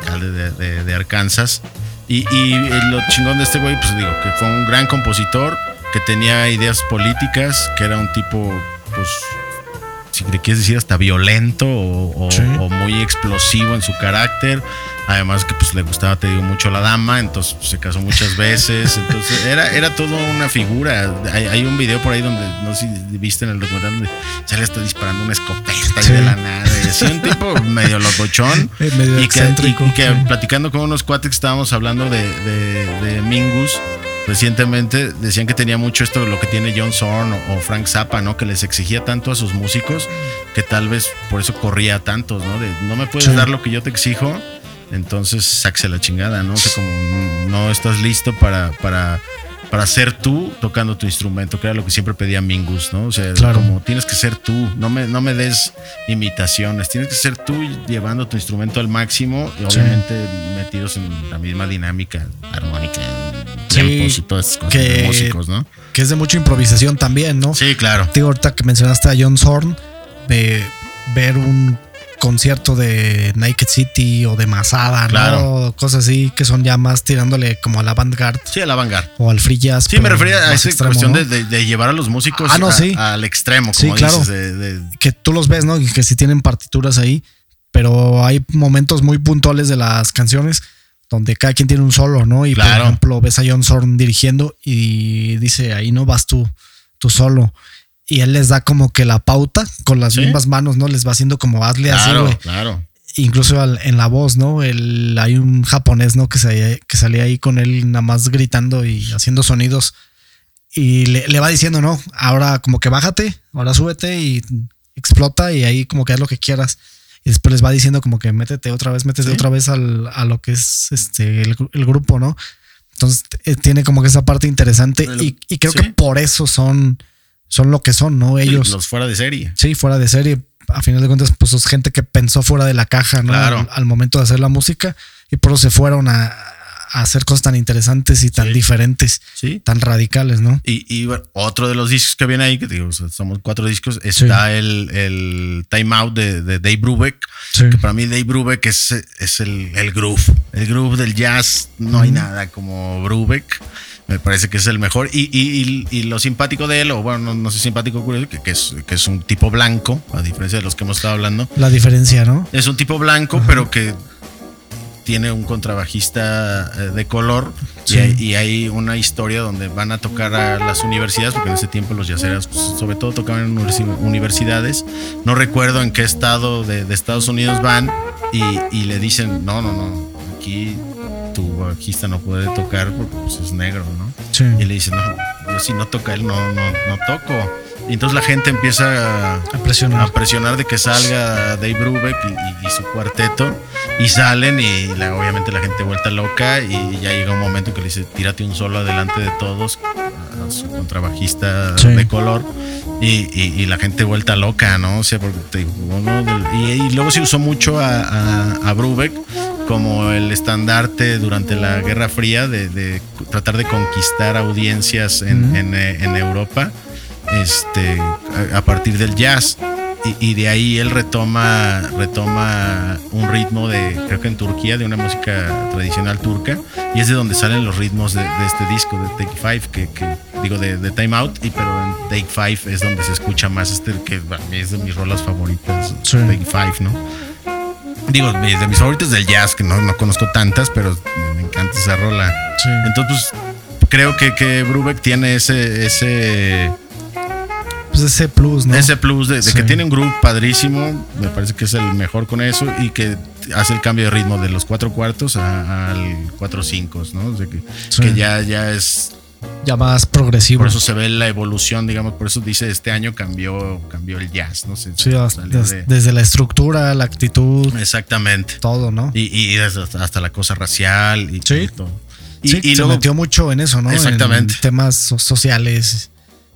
alcalde de, Arkansas. Y, y, lo chingón de este güey, pues digo, que fue un gran compositor, que tenía ideas políticas, que era un tipo, pues, si le quieres decir, hasta violento o, muy explosivo en su carácter. Además que pues le gustaba, te digo, mucho la dama, entonces pues, se casó muchas veces. Entonces era, era todo una figura. Hay, un video por ahí donde, no sé si viste en el documental, donde le está disparando una escopeta de la nada. Y así un tipo medio locochón. medio y que, y, que platicando con unos cuates que estábamos hablando de, de Mingus recientemente decían que tenía mucho esto de lo que tiene John Zorn o, Frank Zappa, ¿no? Que les exigía tanto a sus músicos que tal vez por eso corría a tantos, ¿no? De no me puedes dar lo que yo te exijo, entonces saxe la chingada, ¿no? O sea, como no estás listo para, para para ser tú tocando tu instrumento, que era lo que siempre pedía Mingus, ¿no? O sea, como tienes que ser tú, no me, no me des imitaciones, tienes que ser tú llevando tu instrumento al máximo y obviamente metidos en la misma dinámica armónica, tiempos y todas cosas de músicos, ¿no? Que es de mucha improvisación también, ¿no? Sí, claro. Digo, ahorita que mencionaste a John Zorn, de ver un concierto de Naked City o de Masada, ¿no? Cosas así que son ya más tirándole como a la vanguard. Sí, a la vanguard. O al free jazz. Sí, me refería a esa cuestión de, llevar a los músicos ah, al extremo, como sí, claro. que tú los ves, ¿no? Que sí tienen partituras ahí, pero hay momentos muy puntuales de las canciones donde cada quien tiene un solo, ¿no? Y por ejemplo, ves a John Zorn dirigiendo y dice, ahí no vas tú, tú solo y él les da como que la pauta con las mismas manos, ¿no? Les va haciendo como hazle así, güey. Claro. Incluso en la voz, ¿no? El, hay un japonés, ¿no? Que, se, que salía ahí con él nada más gritando y haciendo sonidos. Y le, va diciendo, ¿no? Ahora como que bájate, ahora súbete y explota y ahí como que haz lo que quieras. Y después les va diciendo como que métete otra vez, métete otra vez al, a lo que es este el, grupo, ¿no? Entonces eh, tiene como que esa parte interesante y, creo que por eso son son lo que son, ¿no? Ellos. Los fuera de serie. Sí, fuera de serie. A final de cuentas, pues es gente que pensó fuera de la caja, ¿no? Claro. Al, momento de hacer la música y por eso se fueron a, hacer cosas tan interesantes y tan diferentes, sí. tan radicales, ¿no? Y, bueno, otro de los discos que viene ahí, que digo, somos cuatro discos, está el, el, Time Out de, de Dave Brubeck, que para mí Dave Brubeck es, es el, el groove, el groove del jazz, no hay nada como Brubeck. Me parece que es el mejor. Y, y, y, lo simpático de él, o bueno, no, sé simpático, curioso, que, que, es, que es un tipo blanco, a diferencia de los que hemos estado hablando. La diferencia, ¿no? Es un tipo blanco, pero que tiene un contrabajista eh, de color y, hay, una historia donde van a tocar a las universidades, porque en ese tiempo los yaceras pues, sobre todo tocaban en universidades. No recuerdo en qué estado de, de Estados Unidos van y, y, le dicen, no, no, no, aquí tu bajista no puede tocar porque pues, es negro, ¿no? Y le dice, no, yo si no toca él, no, no, no toco. Y entonces la gente empieza a, presionar. a presionar de que salga Dave Brubeck y, su cuarteto. Y salen y obviamente la gente vuelta loca y ya llega un momento que le dice, tírate un solo adelante de todos a su contrabajista de color. Y, la gente vuelta loca, ¿no? O sea, porque y, luego se usó mucho a, a, a Brubeck como el estandarte durante la Guerra Fría de, tratar de conquistar audiencias en, eh, Europa este, a, partir del jazz. Y, de ahí él retoma, retoma un ritmo de, creo que en Turquía, de una música tradicional turca, y es de donde salen los ritmos de, este disco, de Take Five, que, digo de, Time Out, y pero en Take Five es donde se escucha más este, que es de mis rolas favoritas, Take Five, ¿no? Digo, de mis favoritos del jazz, que no, no conozco tantas, pero me encanta esa rola. Entonces, pues, creo que, que Brubeck tiene ese, ese pues ese plus, ¿no? Ese plus de, que tiene un groove padrísimo, me parece que es el mejor con eso y que hace el cambio de ritmo de los cuatro cuartos al cuatro cinco, ¿no? que, que, ya, ya es ya más progresivo. Por eso se ve la evolución, digamos, por eso dice este año cambió, cambió el jazz, ¿no? sé sí, desde, la estructura, la actitud. Exactamente. Todo, ¿no? Y, hasta la cosa racial y, sí. todo. Y, se metió mucho en eso, ¿no? Exactamente. temas sociales.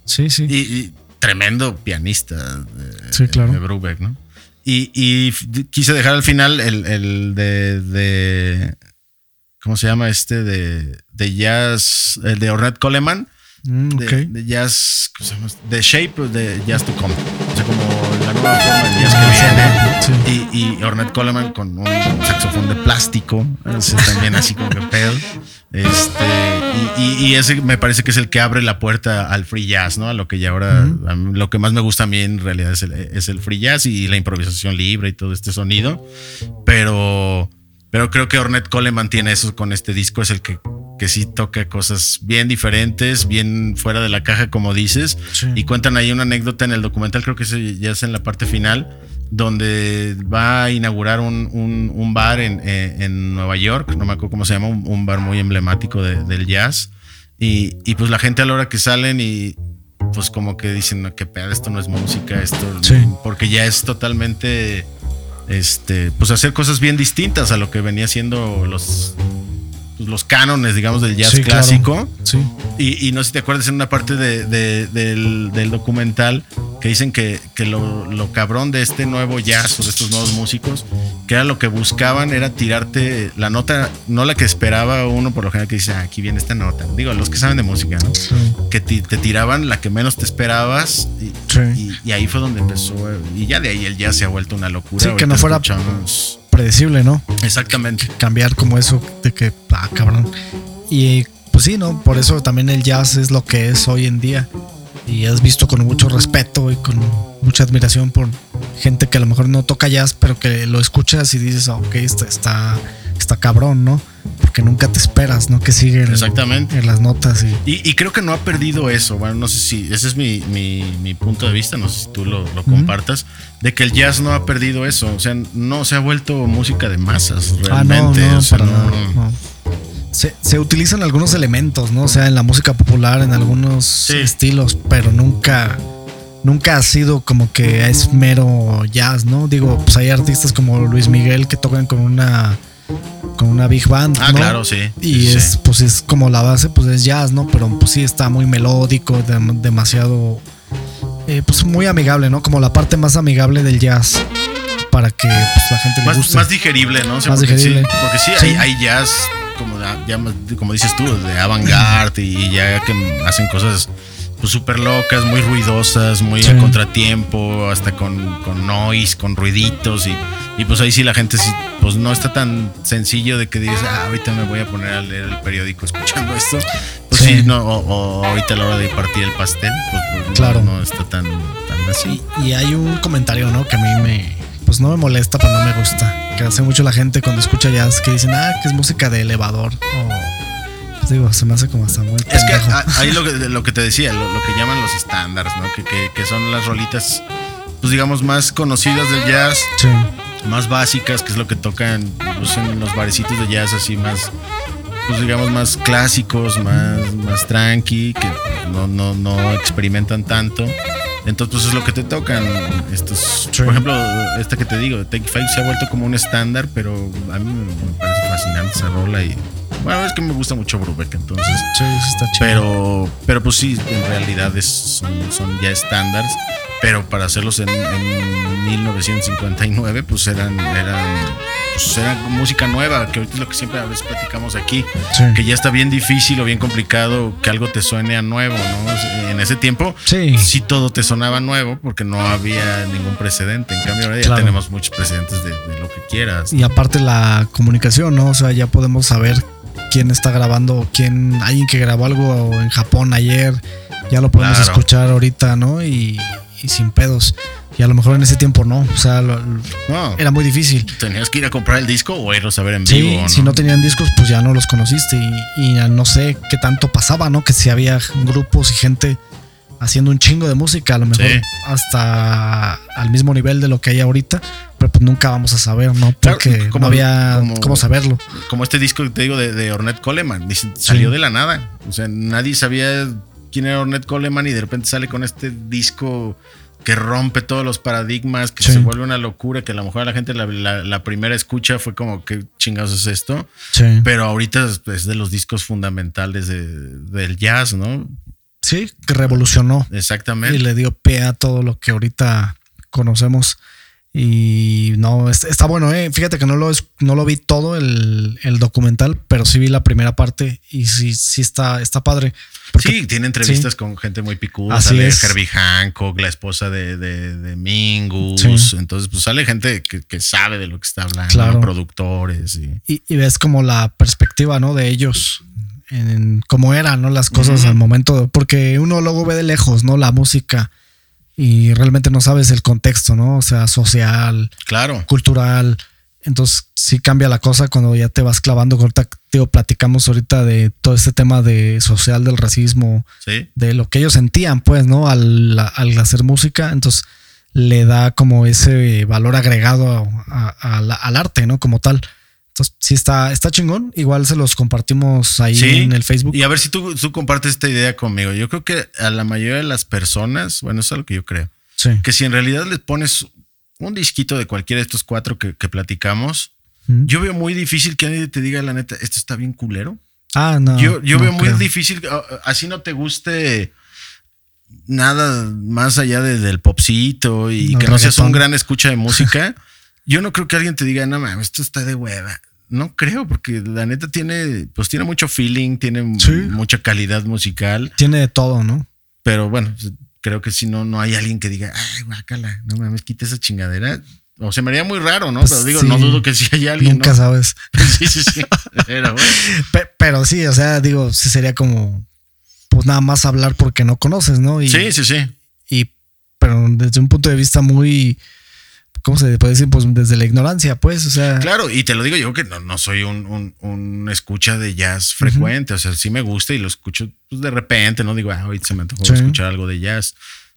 Sí, sí. Y, tremendo pianista de, sí, claro. de Brubeck, ¿no? Y, quise dejar al final el, el de ¿cómo se llama este de, de jazz? El de Ornette Coleman. Mm, de, jazz, ¿cómo se llama? de Shape de Jazz to Come. O sea, como la nueva forma del jazz que viene. Sí. Y, y Ornette Coleman con un saxofón de plástico, también así como que pedo. Este, y, y- y ese me parece que es el que abre la puerta al free jazz, ¿no? A lo que ya ahora, mí- lo que más me gusta a mí en realidad es el, es el free jazz y la improvisación libre y todo este sonido. Pero, pero creo que Ornette Coleman tiene eso con este disco, es el que, que sí toca cosas bien diferentes, bien fuera de la caja, como dices. Sí. Y cuentan ahí una anécdota en el documental, creo que ya es en la parte final, donde va a inaugurar un, un- un bar en, eh, en Nueva York, no me acuerdo cómo se llama, un, un bar muy emblemático de- del jazz. Y, y pues la gente a la hora que salen y pues como que dicen, no, qué pedo, esto no es música, esto, Sí. porque ya es totalmente, este, pues hacer cosas bien distintas a lo que venía siendo los, los cánones, digamos, del jazz Sí, claro. clásico. Sí. Y, y no sé si te acuerdas en una parte de- de- del, del documental que dicen que, que lo, lo cabrón de este nuevo jazz o de estos nuevos músicos, que era lo que buscaban, era tirarte la nota, no la que esperaba uno por lo general que dice, "Ah, aquí viene esta nota. Digo, los que saben de música, ¿no? Sí. Que te, tiraban la que menos te esperabas y, Sí. y- y ahí fue donde empezó. Y ya de ahí el jazz se ha vuelto una locura. Sí, que no fuera- escuchamos- Predecible, ¿no? Exactamente. cambiar como eso de que, ah, cabrón. Y pues sí, ¿no? Por eso también el jazz es lo que es hoy en día. Y es visto con mucho respeto y con mucha admiración por gente que a lo mejor no toca jazz, pero que lo escuchas y dices, ah, ok, está, está, está cabrón, ¿no? Porque nunca te esperas, ¿no? Que sigue en, Exactamente. en las notas y... Y, y creo que no ha perdido eso. Bueno, no sé si ese es mi, mi- mi punto de vista, no sé si tú lo, lo compartas, de que el jazz no ha perdido eso. O sea, no se ha vuelto música de masas Ah, no, realmente. no, o sea, no- no. Se, se utilizan algunos elementos, ¿no? O sea, en la música popular, en algunos Sí. estilos, pero nunca, nunca ha sido como que es mero jazz, ¿no? Digo, pues hay artistas como Luis Miguel que tocan con una con una big band, Ah, ¿no? claro, sí. Y sí, es, sí. pues es como la base, pues es jazz, ¿no? Pero pues sí está muy melódico, dem- demasiado, eh, pues muy amigable, ¿no? Como la parte más amigable del jazz para que pues, la gente le Más, guste. más digerible, ¿no? O sea, Más porque digerible. Sí, porque sí, hay jazz, como, ya más- como dices tú, de avant-garde y ya que hacen cosas pues súper locas, muy ruidosas, muy Sí. a contratiempo, hasta con, con noise, con ruiditos y, y pues ahí sí la gente sí, pues no está tan sencillo de que dices, ah, ahorita me voy a poner a leer el periódico escuchando esto. Pues sí, Sí. no, o, o ahorita a la hora de partir el pastel, pues, pues, no- Claro. no, está tan, tan así. Y, y hay un comentario, ¿no? Que a mí me. Pues no me molesta, pero no me gusta. Que hace mucho la gente cuando escucha jazz que dicen, ah, que es música de elevador. O. Pues digo, se me hace como hasta muy. Es que a- ahí lo que, lo que te decía, lo, lo que llaman los estándares, ¿no? Que, que- que son las rolitas, pues digamos, más conocidas del jazz, Sí. más básicas, que es lo que tocan pues, en los barecitos de jazz así más, pues digamos, más clásicos, más, más tranqui, que no, no, no experimentan tanto. Entonces, pues es lo que te tocan. Estos. Por ejemplo, esta que te digo, Take Five se ha vuelto como un estándar, pero a mí me, parece fascinante esa rola y bueno, es que me gusta mucho Brubeck, entonces. Sí, está chido. Pero, pero pues sí, en realidad es- son, son ya estándares. Pero para hacerlos en, en 1959, pues eran, eran, pues era música nueva, que ahorita es lo que siempre a veces platicamos aquí, Sí. que ya está bien difícil o bien complicado que algo te suene a nuevo, ¿no? En ese tiempo, Sí. sí todo te sonaba nuevo porque no había ningún precedente. En cambio, ahora ya Claro. tenemos muchos precedentes de, de lo que quieras. Y aparte la comunicación, ¿no? O sea, ya podemos saber quién está grabando, quién, alguien que grabó algo en Japón ayer, ya lo podemos Claro. escuchar ahorita, ¿no? Y, y sin pedos. Y a lo mejor en ese tiempo no, o sea, lo- No, era muy difícil. tenías que ir a comprar el disco o irlos a ver en Sí, vivo. si no tenían discos, pues ya no los conociste y, y no sé qué tanto pasaba, ¿no? Que si había grupos y gente haciendo un chingo de música, a lo mejor Sí. hasta al mismo nivel de lo que hay ahorita, pero pues nunca vamos a saber, ¿no? Claro, Porque como- no había como- cómo saberlo. como este disco que te digo de, de Ornette Coleman, salió de la nada. O sea, nadie sabía quién era Ornette Coleman y de repente sale con este disco que rompe todos los paradigmas, que Sí. se vuelve una locura, que a lo mejor a la gente la, la- la primera escucha fue como, ¿qué chingados es esto? Sí. Pero ahorita es, de los discos fundamentales de- del jazz, ¿no? Sí, que revolucionó y Exactamente. le dio pie a todo lo que ahorita conocemos. Y no, está bueno, ¿eh? Fíjate que no lo, no lo vi todo el, documental, pero sí vi la primera parte y sí, sí está, está padre. sí, tiene entrevistas con gente muy picuda. sale Herbie Hancock, la esposa de, de, Mingus. Entonces, pues sale gente que, sabe de lo que está hablando, productores. Y... Y, ves como la perspectiva, ¿no? De ellos, en cómo eran, ¿no? Las cosas al momento, porque uno luego ve de lejos, ¿no? La música y realmente no sabes el contexto, ¿no? O sea, social, claro. cultural. Entonces sí cambia la cosa cuando ya te vas clavando. Ahorita, digo, platicamos ahorita de todo este tema de social del racismo, de lo que ellos sentían, pues, ¿no? Al, hacer música. Entonces le da como ese valor agregado al arte, ¿no? Como tal. Entonces, sí está, está chingón. Igual se los compartimos ahí en el Facebook. Y a ver si tú, tú, compartes esta idea conmigo. Yo creo que a la mayoría de las personas, bueno, eso es lo que yo creo. Que si en realidad les pones un disquito de cualquiera de estos cuatro que, platicamos, yo veo muy difícil que alguien te diga la neta, esto está bien culero. Ah, no. Yo, veo muy difícil, así no te guste nada más allá del popcito y que no seas un gran escucha de música. Yo no creo que alguien te diga, no mames, esto está de hueva. No creo, porque la neta tiene, pues tiene mucho feeling, tiene mucha calidad musical. Tiene de todo, ¿no? Pero bueno, creo que si no, no hay alguien que diga, ay, guácala, no mames, quita esa chingadera. O se me haría muy raro, ¿no? Pero digo, no dudo que si hay alguien. Nunca sabes. sí, sí, sí. pero, sí, o sea, digo, sí sería como, pues nada más hablar porque no conoces, ¿no? sí, sí, sí. Y, pero desde un punto de vista muy ¿cómo se puede decir? Pues desde la ignorancia, pues, o sea. Claro, y te lo digo yo que no, no soy un, un, escucha de jazz frecuente, o sea, sí me gusta y lo escucho pues, de repente, no digo, ah, hoy se me antojó escuchar algo de jazz,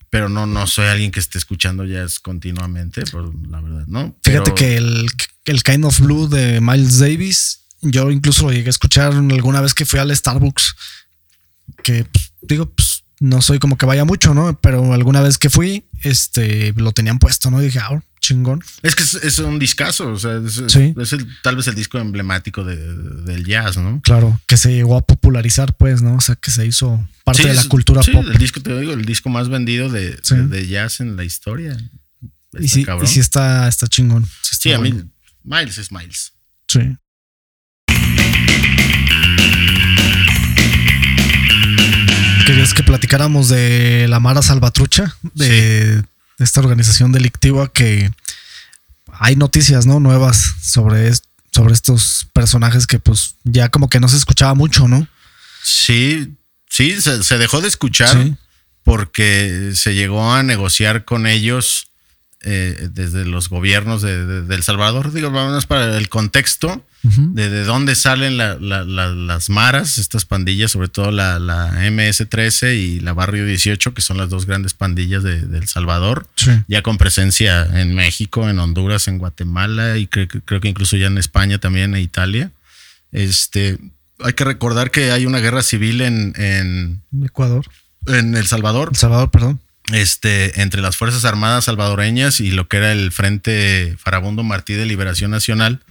pero no, no soy alguien que esté escuchando jazz continuamente, por la verdad, ¿no? Fíjate que el, el Kind of Blue de Miles Davis, yo incluso lo llegué a escuchar alguna vez que fui al Starbucks, que pues, digo, pues no soy como que vaya mucho, ¿no? Pero alguna vez que fui, este, lo tenían puesto, ¿no? Y dije, ah, chingón. Es que es, un discazo, o sea, es, tal vez el disco emblemático del jazz, ¿no? Claro, que se llegó a popularizar, pues, ¿no? O sea, que se hizo parte de la cultura sí, El disco, te digo, el disco más vendido de, jazz en la historia. y sí, y sí está, está chingón. Sí, a mí, Miles es Miles. Sí. ¿Querías que platicáramos de la Mara Salvatrucha? De de esta organización delictiva que hay noticias no nuevas sobre, sobre estos personajes que pues ya como que no se escuchaba mucho, ¿no? Sí, sí, se, dejó de escuchar porque se llegó a negociar con ellos eh, desde los gobiernos de, El Salvador. Digo, vamos para el contexto de, de, dónde salen las maras, estas pandillas, sobre todo la, MS-13 y la Barrio 18, que son las dos grandes pandillas de, El Salvador, ya con presencia en México, en Honduras, en Guatemala y creo, creo que incluso ya en España también, e Italia. Este, hay que recordar que hay una guerra civil en, en Ecuador. En El Salvador. El Salvador, perdón este, entre las Fuerzas Armadas salvadoreñas y lo que era el Frente Farabundo Martí de Liberación Nacional.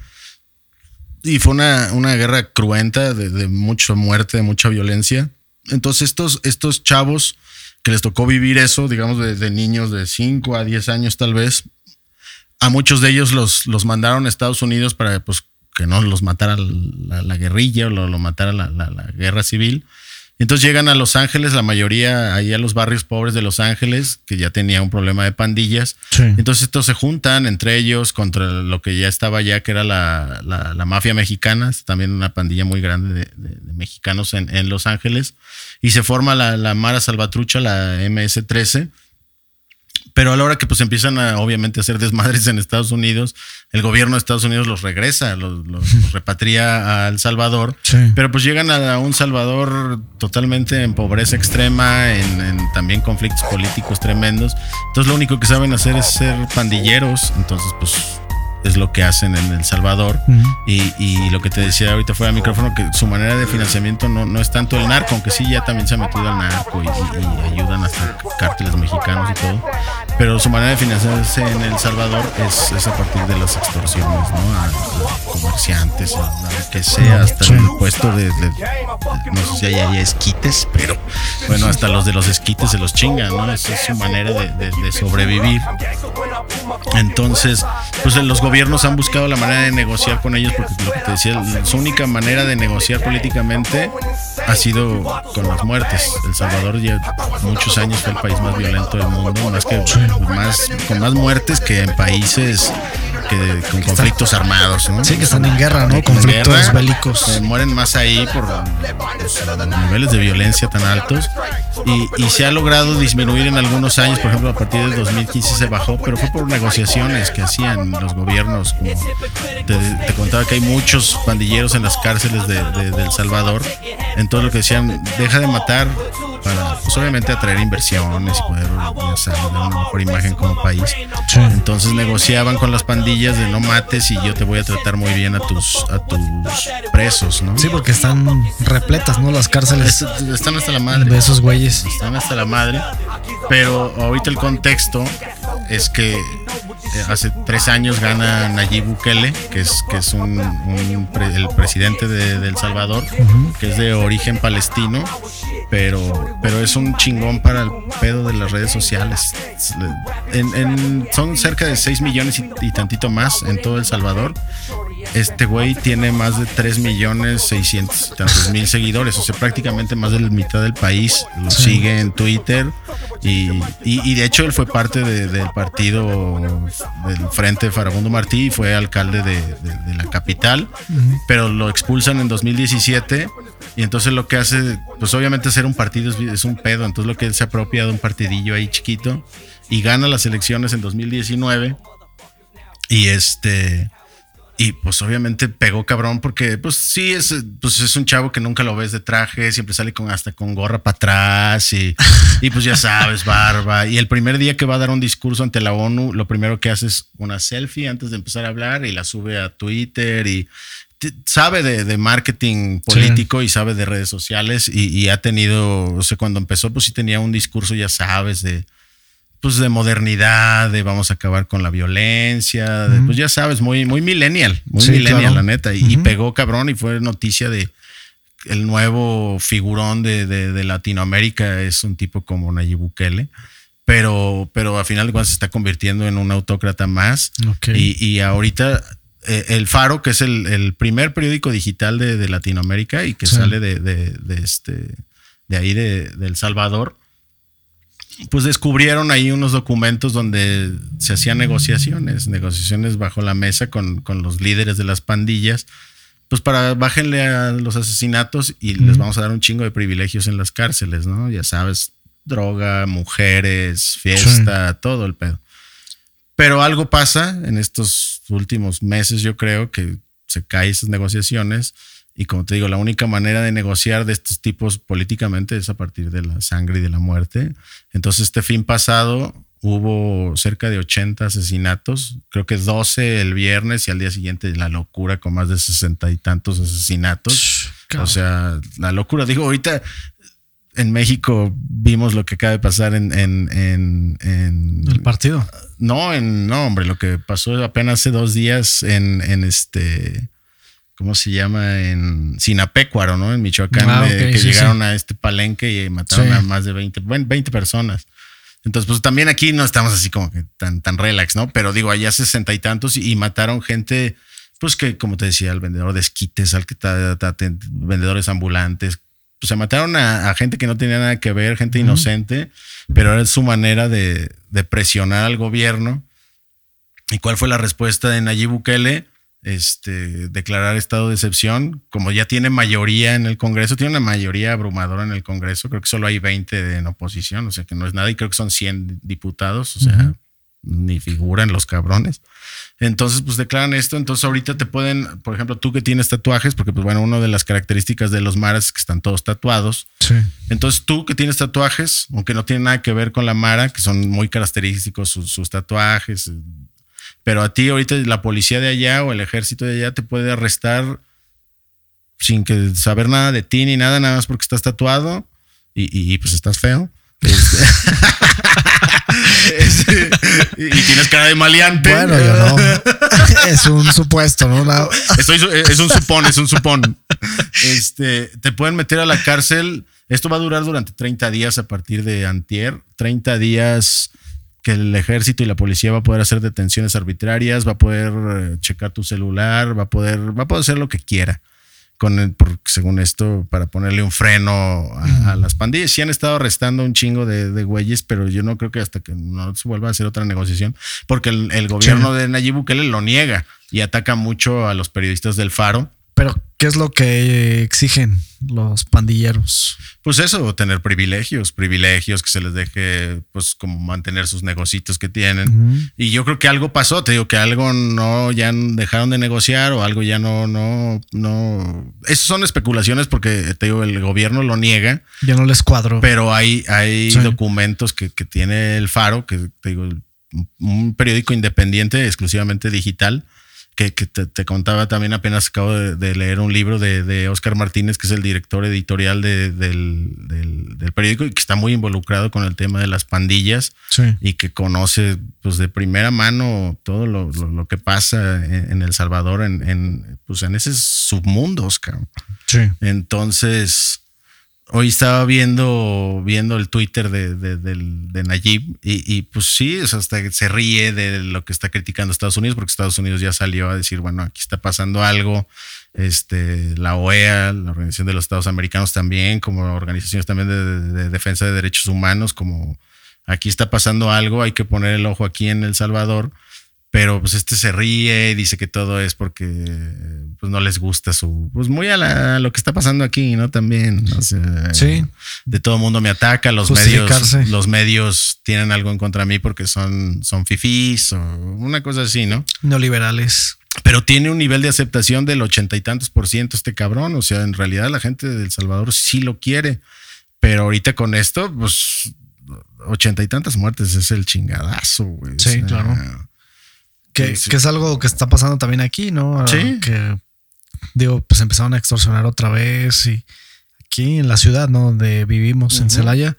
Y fue una, una guerra cruenta, de, mucha muerte, de mucha violencia. Entonces estos, estos chavos que les tocó vivir eso, digamos, de, niños de 5 a 10 años tal vez, a muchos de ellos los, los mandaron a Estados Unidos para pues, que no los matara la, guerrilla o lo, lo matara la, la guerra civil. Entonces llegan a Los Ángeles, la mayoría ahí a los barrios pobres de Los Ángeles, que ya tenía un problema de pandillas. Entonces estos se juntan entre ellos contra lo que ya estaba ya, que era la, la, mafia mexicana, también una pandilla muy grande de, mexicanos en, en, Los Ángeles. Y se forma la, la Mara Salvatrucha, la MS-13 pero a la hora que pues empiezan a obviamente a hacer desmadres en Estados Unidos, el gobierno de Estados Unidos los regresa, los, repatria a El Salvador, pero pues llegan a un Salvador totalmente en pobreza extrema, en, también conflictos políticos tremendos. Entonces lo único que saben hacer es ser pandilleros, entonces pues es lo que hacen en El Salvador. y, lo que te decía ahorita fuera del micrófono, que su manera de financiamiento no, no es tanto el narco, aunque sí ya también se ha metido al narco y, ayudan hasta cárteles mexicanos y todo. Pero su manera de financiarse en El Salvador es, es a partir de las extorsiones, ¿no? A, comerciantes, a, lo que sea, hasta el puesto de, no sé si hay, esquites, pero bueno, hasta los de los esquites se los chingan, ¿no? Esa es su manera de, de sobrevivir. Entonces, pues los gobiernos han buscado la manera de negociar con ellos porque lo que te decía, su única manera de negociar políticamente ha sido con las muertes. El Salvador ya muchos años fue el país más violento del mundo, más que más con más muertes que en países que, con conflictos armados. ¿no? Sí, que están en guerra, ¿no? Conflictos bélicos. Se mueren más ahí por los niveles de violencia tan altos y, y, se ha logrado disminuir en algunos años, por ejemplo, a partir del 2015 se bajó, pero fue por negociaciones que hacían los gobiernos. Como te, contaba que hay muchos pandilleros en las cárceles de, de, El Salvador, en todo lo que decían, deja de matar para, pues obviamente, atraer inversiones y poder dar una mejor imagen como país. Entonces negociaban con las pandillas de no mates y yo te voy a tratar muy bien a tus, a tus presos, ¿no? Sí, porque están repletas, ¿no? Las cárceles. están hasta la madre. De esos güeyes. Están hasta la madre. Pero ahorita el contexto es que eh, hace tres años gana Nayib Bukele, que es, que es un, el presidente de, El Salvador, que es de origen palestino, pero, pero es un chingón para el pedo de las redes sociales. son cerca de 6 millones y, tantito más en todo El Salvador. Este güey tiene más de 3 millones 600 tantos mil seguidores, o sea, prácticamente más de la mitad del país lo sigue en Twitter. Y, y, de hecho él fue parte del partido del Frente Farabundo Martí y fue alcalde de, la capital, pero lo expulsan en 2017 y entonces lo que hace, pues obviamente hacer un partido es, un pedo, entonces lo que él se apropia de un partidillo ahí chiquito y gana las elecciones en 2019 y este y pues obviamente pegó cabrón porque pues sí es pues es un chavo que nunca lo ves de traje, siempre sale con hasta con gorra para atrás y, y, pues ya sabes, barba. Y el primer día que va a dar un discurso ante la ONU, lo primero que hace es una selfie antes de empezar a hablar y la sube a Twitter y sabe de, marketing político y sabe de redes sociales y, y ha tenido, o sea, cuando empezó pues sí tenía un discurso, ya sabes, de pues de modernidad, de vamos a acabar con la violencia, pues ya sabes, muy, muy millennial, muy millennial, la neta. Y, pegó cabrón y fue noticia de el nuevo figurón de, Latinoamérica es un tipo como Nayib Bukele. Pero, pero a final de cuentas se está convirtiendo en un autócrata más. Y, ahorita eh, El Faro, que es el, primer periódico digital de, Latinoamérica y que sale de, este, de ahí de, El Salvador, pues descubrieron ahí unos documentos donde se hacían negociaciones, negociaciones bajo la mesa con, los líderes de las pandillas, pues para bájenle a los asesinatos y les vamos a dar un chingo de privilegios en las cárceles, ¿no? Ya sabes, droga, mujeres, fiesta, todo el pedo. Pero algo pasa en estos últimos meses, yo creo que se caen esas negociaciones y como te digo, la única manera de negociar de estos tipos políticamente es a partir de la sangre y de la muerte. Entonces, este fin pasado hubo cerca de 80 asesinatos, creo que 12 el viernes y al día siguiente la locura con más de 60 y tantos asesinatos. O sea, la locura. Digo, ahorita en México vimos lo que acaba de pasar en, en, el partido. No, en no, hombre, lo que pasó apenas hace dos días en, en este ¿cómo se llama? En Sinapecuaro, ¿no? En Michoacán, ah, que llegaron a este palenque y mataron a más de 20, 20 personas. Entonces, pues también aquí no estamos así como que tan, tan relax, ¿no? Pero digo, allá sesenta y tantos y, mataron gente, pues que, como te decía, el vendedor de esquites, al que está, vendedores ambulantes. Pues se mataron a, gente que no tenía nada que ver, gente inocente, pero era su manera de, de presionar al gobierno. ¿Y cuál fue la respuesta de Nayib Bukele? este, declarar estado de excepción. Como ya tiene mayoría en el Congreso, tiene una mayoría abrumadora en el Congreso, creo que solo hay 20 en oposición, o sea que no es nada, y creo que son 100 diputados, o sea, ni figuran los cabrones. Entonces, pues declaran esto. Entonces, ahorita te pueden, por ejemplo, tú que tienes tatuajes, porque, pues bueno, una de las características de los maras es que están todos tatuados. Sí. Entonces, tú que tienes tatuajes, aunque no tiene nada que ver con la mara, que son muy característicos sus, sus tatuajes, pero a ti ahorita la policía de allá o el ejército de allá te puede arrestar sin que saber nada de ti ni nada, nada más porque estás tatuado y, pues estás feo. Este, y, tienes cara de maleante. Bueno, yo no. Es un supuesto, ¿no? es un supón, es un supón. Este, te pueden meter a la cárcel. Esto va a durar durante 30 días a partir de antier. 30 días que el ejército y la policía va a poder hacer detenciones arbitrarias, va a poder eh, checar tu celular, va a poder, va a poder hacer lo que quiera. Con el, porque según esto, para ponerle un freno a, las pandillas. Sí han estado arrestando un chingo de, de, güeyes, pero yo no creo que hasta que no se vuelva a hacer otra negociación, porque el, gobierno de Nayib Bukele lo niega y ataca mucho a los periodistas del Faro pero, ¿qué es lo que exigen los pandilleros? Pues eso, tener privilegios, privilegios que se les deje, pues, como mantener sus negocios que tienen. Y yo creo que algo pasó, te digo que algo no, ya dejaron de negociar o algo ya no, no, no. Esas son especulaciones porque, te digo, el gobierno lo niega. Ya no les cuadro. Pero hay, hay documentos que, que tiene el Faro, que te digo, un periódico independiente, exclusivamente digital que, te, contaba también apenas acabo de, leer un libro de, de, Oscar Martínez, que es el director editorial del, del, periódico y que está muy involucrado con el tema de las pandillas y que conoce pues de primera mano todo lo, lo, que pasa en, El Salvador en, en, pues, en esos submundos. Sí. Entonces hoy estaba viendo, viendo el Twitter de, de, Nayib y, pues sí, hasta se ríe de lo que está criticando Estados Unidos, porque Estados Unidos ya salió a decir, bueno, aquí está pasando algo. Este, la OEA, la Organización de los Estados Americanos también, como organizaciones también de, defensa de derechos humanos, como aquí está pasando algo, hay que poner el ojo aquí en El Salvador pero pues este se ríe y dice que todo es porque pues no les gusta su pues muy a, lo que está pasando aquí no también sí. de todo mundo me ataca los medios los medios tienen algo en contra de mí porque son son fifís o una cosa así no neoliberales. Pero tiene un nivel de aceptación del ochenta y tantos por ciento este cabrón o sea en realidad la gente de El Salvador sí lo quiere pero ahorita con esto pues ochenta y tantas muertes es el chingadazo güey sí claro que, es algo que está pasando también aquí, ¿no? Sí. Que, digo, pues empezaron a extorsionar otra vez y aquí en la ciudad, ¿no? Donde vivimos, en Celaya,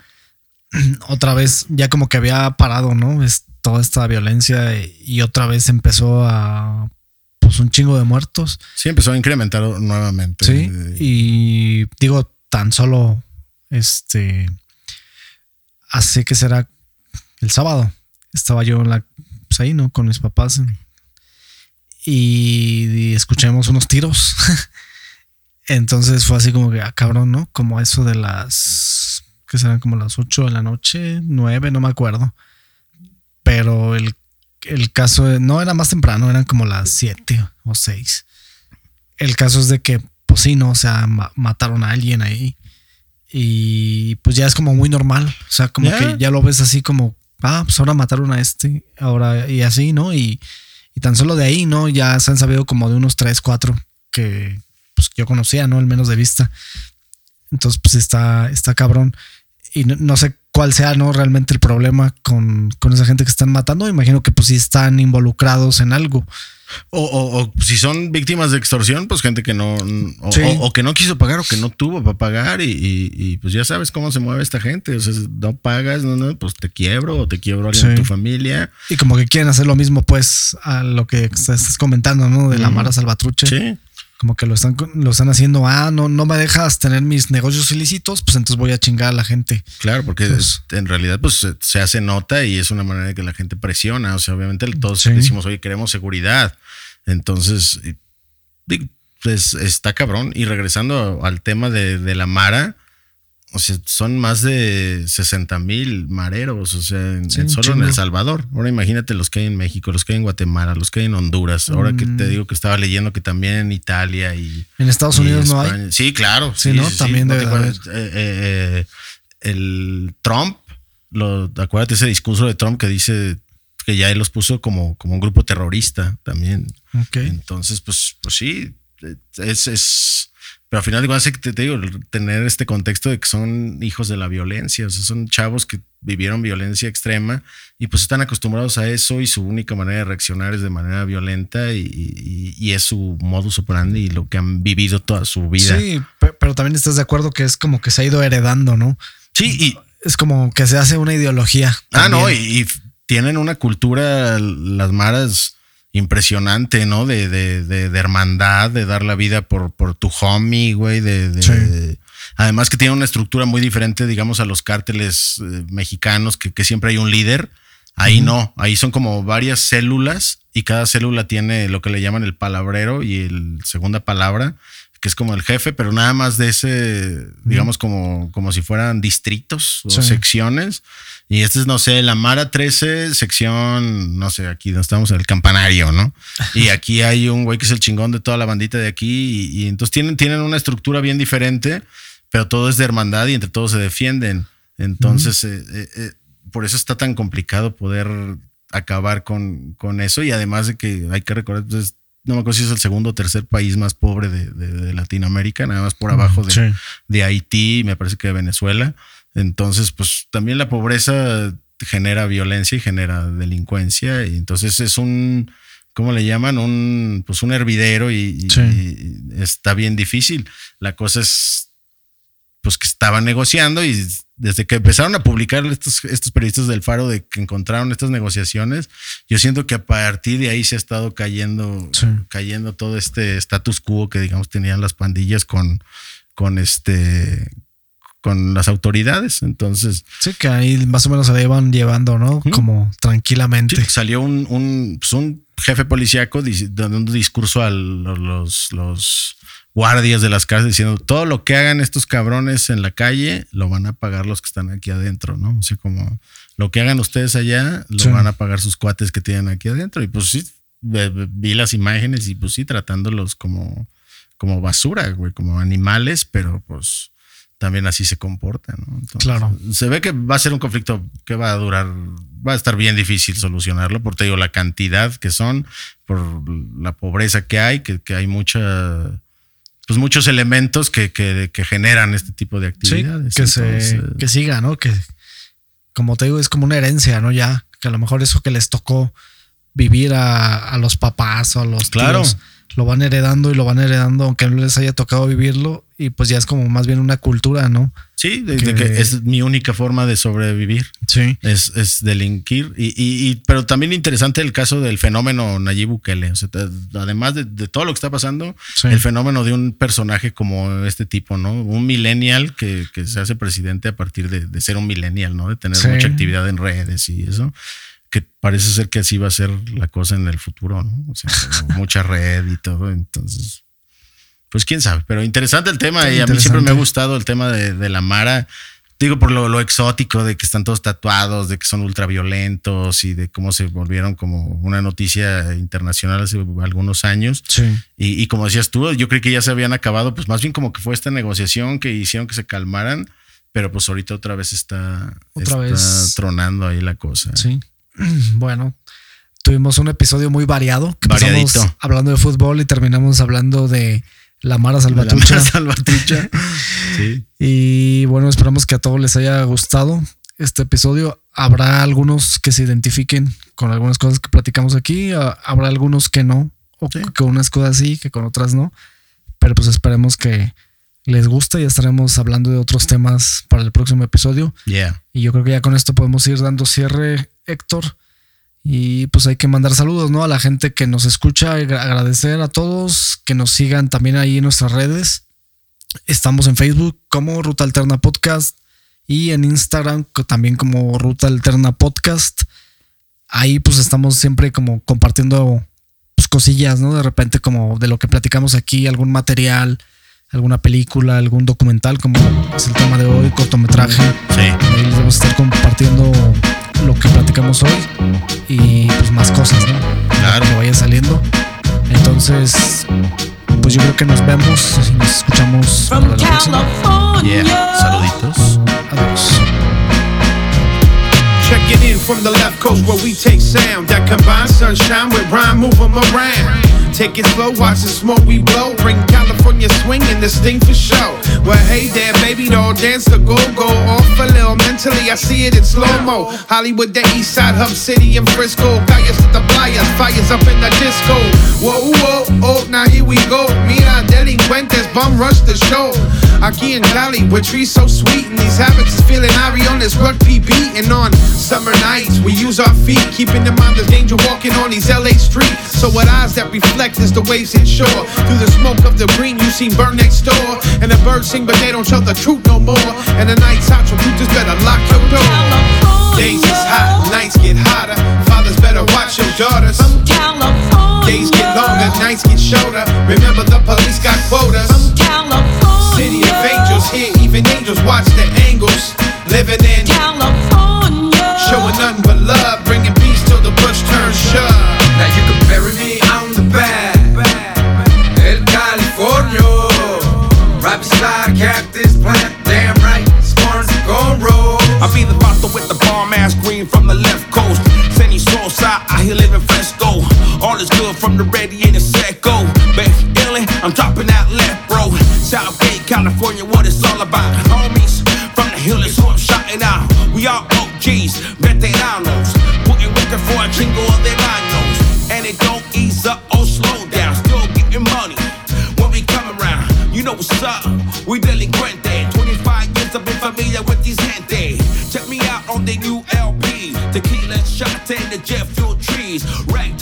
otra vez ya como que había parado, ¿no? Es toda esta violencia y otra vez empezó a, pues un chingo de muertos. Sí, empezó a incrementar nuevamente. Sí, y digo, tan solo, este, así que será el sábado. Estaba yo en la pues, ahí, ¿no? Con mis papás. Y, escuchamos unos tiros. Entonces fue así como que, ah, cabrón, ¿no? Como eso de las, que serán como las 8 de la noche, 9, no me acuerdo. Pero el, caso, no era más temprano, eran como las 7 o 6. El caso es de que, pues sí, ¿no? O sea, mataron a alguien ahí. Y pues ya es como muy normal. O sea, como que ya lo ves así como ah, pues ahora mataron a este, ahora y así, ¿no? Y, tan solo de ahí, ¿no? Ya se han sabido como de unos tres, cuatro que pues, yo conocía, ¿no? Al menos de vista. Entonces, pues está, está cabrón. Y no, sé cuál sea, ¿no? Realmente el problema con, con, esa gente que están matando. Imagino que pues sí están involucrados en algo. O, si son víctimas de extorsión, pues gente que no, o, que no quiso pagar o que no tuvo para pagar y, pues ya sabes cómo se mueve esta gente. O sea, no pagas, no, no, pues te quiebro o te quiebro a alguien de tu familia. Y como que quieren hacer lo mismo, pues, a lo que estás comentando, ¿no? De la Mara Salvatruche. Sí como que lo están, lo están haciendo, ah, no, no me dejas tener mis negocios ilícitos, pues entonces voy a chingar a la gente. Claro, porque en realidad pues se hace nota y es una manera de que la gente presiona, o sea, obviamente todos decimos, oye, queremos seguridad, entonces, pues está cabrón. Y regresando al tema de, de la Mara, o sea, son más de 60 mil mareros, o sea, solo en El Salvador. Ahora imagínate los que hay en México, los que hay en Guatemala, los que hay en Honduras. Ahora que te mm. digo que estaba leyendo que también en Italia y... En Estados Unidos no hay. Sí, claro. Sí, ¿no? también debe eh, eh, El Trump, lo, acuérdate ese discurso de Trump que dice que ya él los puso como, como un grupo terrorista también. Entonces, pues, pues sí, es, es pero al final igual que te, digo, tener este contexto de que son hijos de la violencia, o sea, son chavos que vivieron violencia extrema y pues están acostumbrados a eso y su única manera de reaccionar es de manera violenta y, es su modus operandi y lo que han vivido toda su vida. Sí, pero también estás de acuerdo que es como que se ha ido heredando, ¿no? Sí, y es como que se hace una ideología. Ah, no, y tienen una cultura, las maras impresionante, ¿no? De, de, de, hermandad, de dar la vida por, por tu homie, güey, de, además que tiene una estructura muy diferente, digamos, a los cárteles eh, mexicanos, que, que, siempre hay un líder. Ahí no, ahí son como varias células y cada célula tiene lo que le llaman el palabrero y el segunda palabra, que es como el jefe, pero nada más de ese, digamos, como, como si fueran distritos o secciones. Y este es, no sé, la Mara 13, sección, no sé, aquí donde estamos, el campanario, ¿no? Y aquí hay un güey que es el chingón de toda la bandita de aquí. Y, entonces tienen, tienen una estructura bien diferente, pero todo es de hermandad y entre todos se defienden. Entonces, eh, eh, eh, por eso está tan complicado poder acabar con, con, eso. Y además de que hay que recordar, pues, no me acuerdo si es el segundo o tercer país más pobre de, Latinoamérica, nada más por abajo de, de Haití, me parece que de Venezuela. Entonces, pues también la pobreza genera violencia y genera delincuencia. Y entonces es un, ¿cómo le llaman? Un, pues un hervidero y, está bien difícil. La cosa es, pues que estaban negociando y desde que empezaron a publicar estos, estos periodistas del Faro de que encontraron estas negociaciones, yo siento que a partir de ahí se ha estado cayendo, cayendo todo este status quo que digamos tenían las pandillas con, con este con las autoridades. Entonces. Sí, que ahí más o menos se la iban llevando, ¿no? Como tranquilamente. salió un, un, pues un jefe policíaco dando un discurso a los, los guardias de las casas diciendo todo lo que hagan estos cabrones en la calle lo van a pagar los que están aquí adentro, ¿no? O sea, como lo que hagan ustedes allá lo van a pagar sus cuates que tienen aquí adentro. Y pues sí, vi las imágenes y pues sí, tratándolos como, como basura, güey, como animales, pero pues también así se comporta, ¿no? claro. Se ve que va a ser un conflicto que va a durar, va a estar bien difícil solucionarlo, por te digo, la cantidad que son, por la pobreza que hay, que, hay mucha, pues muchos elementos que, que, generan este tipo de actividades. que, se, que siga, ¿no? Que, como te digo, es como una herencia, ¿no? Ya, que a lo mejor eso que les tocó vivir a, los papás o a los claro lo van heredando y lo van heredando, aunque no les haya tocado vivirlo, y pues ya es como más bien una cultura, ¿no? Sí, de que, es mi única forma de sobrevivir. Sí. Es, es delinquir. Y, y, pero también interesante el caso del fenómeno Nayib Bukele. O sea, además de, todo lo que está pasando, el fenómeno de un personaje como este tipo, ¿no? Un millennial que, que se hace presidente a partir de, ser un millennial, ¿no? De tener mucha actividad en redes y eso que parece ser que así va a ser la cosa en el futuro, ¿no? O sea, mucha red y todo, entonces, pues quién sabe, pero interesante el tema y a mí siempre me ha gustado el tema de, la Mara, digo por lo, exótico de que están todos tatuados, de que son ultraviolentos y de cómo se volvieron como una noticia internacional hace algunos años. Sí. Y, como decías tú, yo creí que ya se habían acabado, pues más bien como que fue esta negociación que hicieron que se calmaran. Pero pues ahorita otra vez está, otra vez. tronando ahí la cosa. Sí. Bueno, tuvimos un episodio muy variado. Que hablando de fútbol y terminamos hablando de la Mara Salvatucha. Y bueno, esperamos que a todos les haya gustado este episodio. Habrá algunos que se identifiquen con algunas cosas que platicamos aquí. Habrá algunos que no. O que con unas cosas sí, que con otras no. Pero pues esperemos que les guste y estaremos hablando de otros temas para el próximo episodio. Y yo creo que ya con esto podemos ir dando cierre Héctor. Y pues hay que mandar saludos, ¿no? A la gente que nos escucha, agradecer a todos, que nos sigan también ahí en nuestras redes. Estamos en Facebook como Ruta Alterna Podcast y en Instagram también como Ruta Alterna Podcast. Ahí pues estamos siempre como compartiendo pues, cosillas, ¿no? De repente como de lo que platicamos aquí, algún material, alguna película, algún documental, como es el tema de hoy, cortometraje. Sí. Ahí les vamos a estar compartiendo lo que platicamos hoy y pues más cosas, ¿no? Claro. Que vaya saliendo. Entonces, pues yo creo que nos vemos y nos escuchamos para la próxima. Yeah. Saluditos. Adiós. Checking in from the left coast where we take sound that combines sunshine with rhyme, move them around. Take it slow, watch the smoke we blow. Bring California swing and this thing for show. Well, hey there, baby doll, dance the go go off a little. Mentally, I see it in slow mo. Hollywood, the East Side, Hub City, and Frisco. Calles to the playas, fires up in the disco. Whoa, whoa, oh, now here we go. Mira, delincuentes, bum rush the show. Aquí in Cali, where trees so sweet, and these habits is feeling Ari on this rugby beating on summer nights. We use our feet, keeping in mind the danger walking on these LA streets. So, with eyes that reflect reflect as the waves hit shore. Through the smoke of the green, you seen burn next door. And the birds sing, but they don't tell the truth no more. And the night's out, so you just better lock your door. Days is hot, nights get hotter. Fathers better watch your daughters. From California. Days get longer, nights get shorter. Remember the police got quotas. From California. City of angels, here even angels watch the angles. Living in, California. showing nothing but love, bringing peace till the push turns shove. Now you can bury me on back. El California. Right beside Cactus Plant. Damn right, Sparks gon' roll. I be the vato with the bomb ass green from the left coast. Sandy Sosa, I here living fresco. All is good from the ready and the seco. Baby, illin', I'm dropping out left, bro. Southgate, California, what it's all about. Homies from the hill is who I'm shouting out. We all OGs, veteranos. Putting working for a chingo of their know what's up? We delinquente. 25 years I've been familiar with these gente. Check me out on the new LP. Tequila shot and the jet fuel trees. Red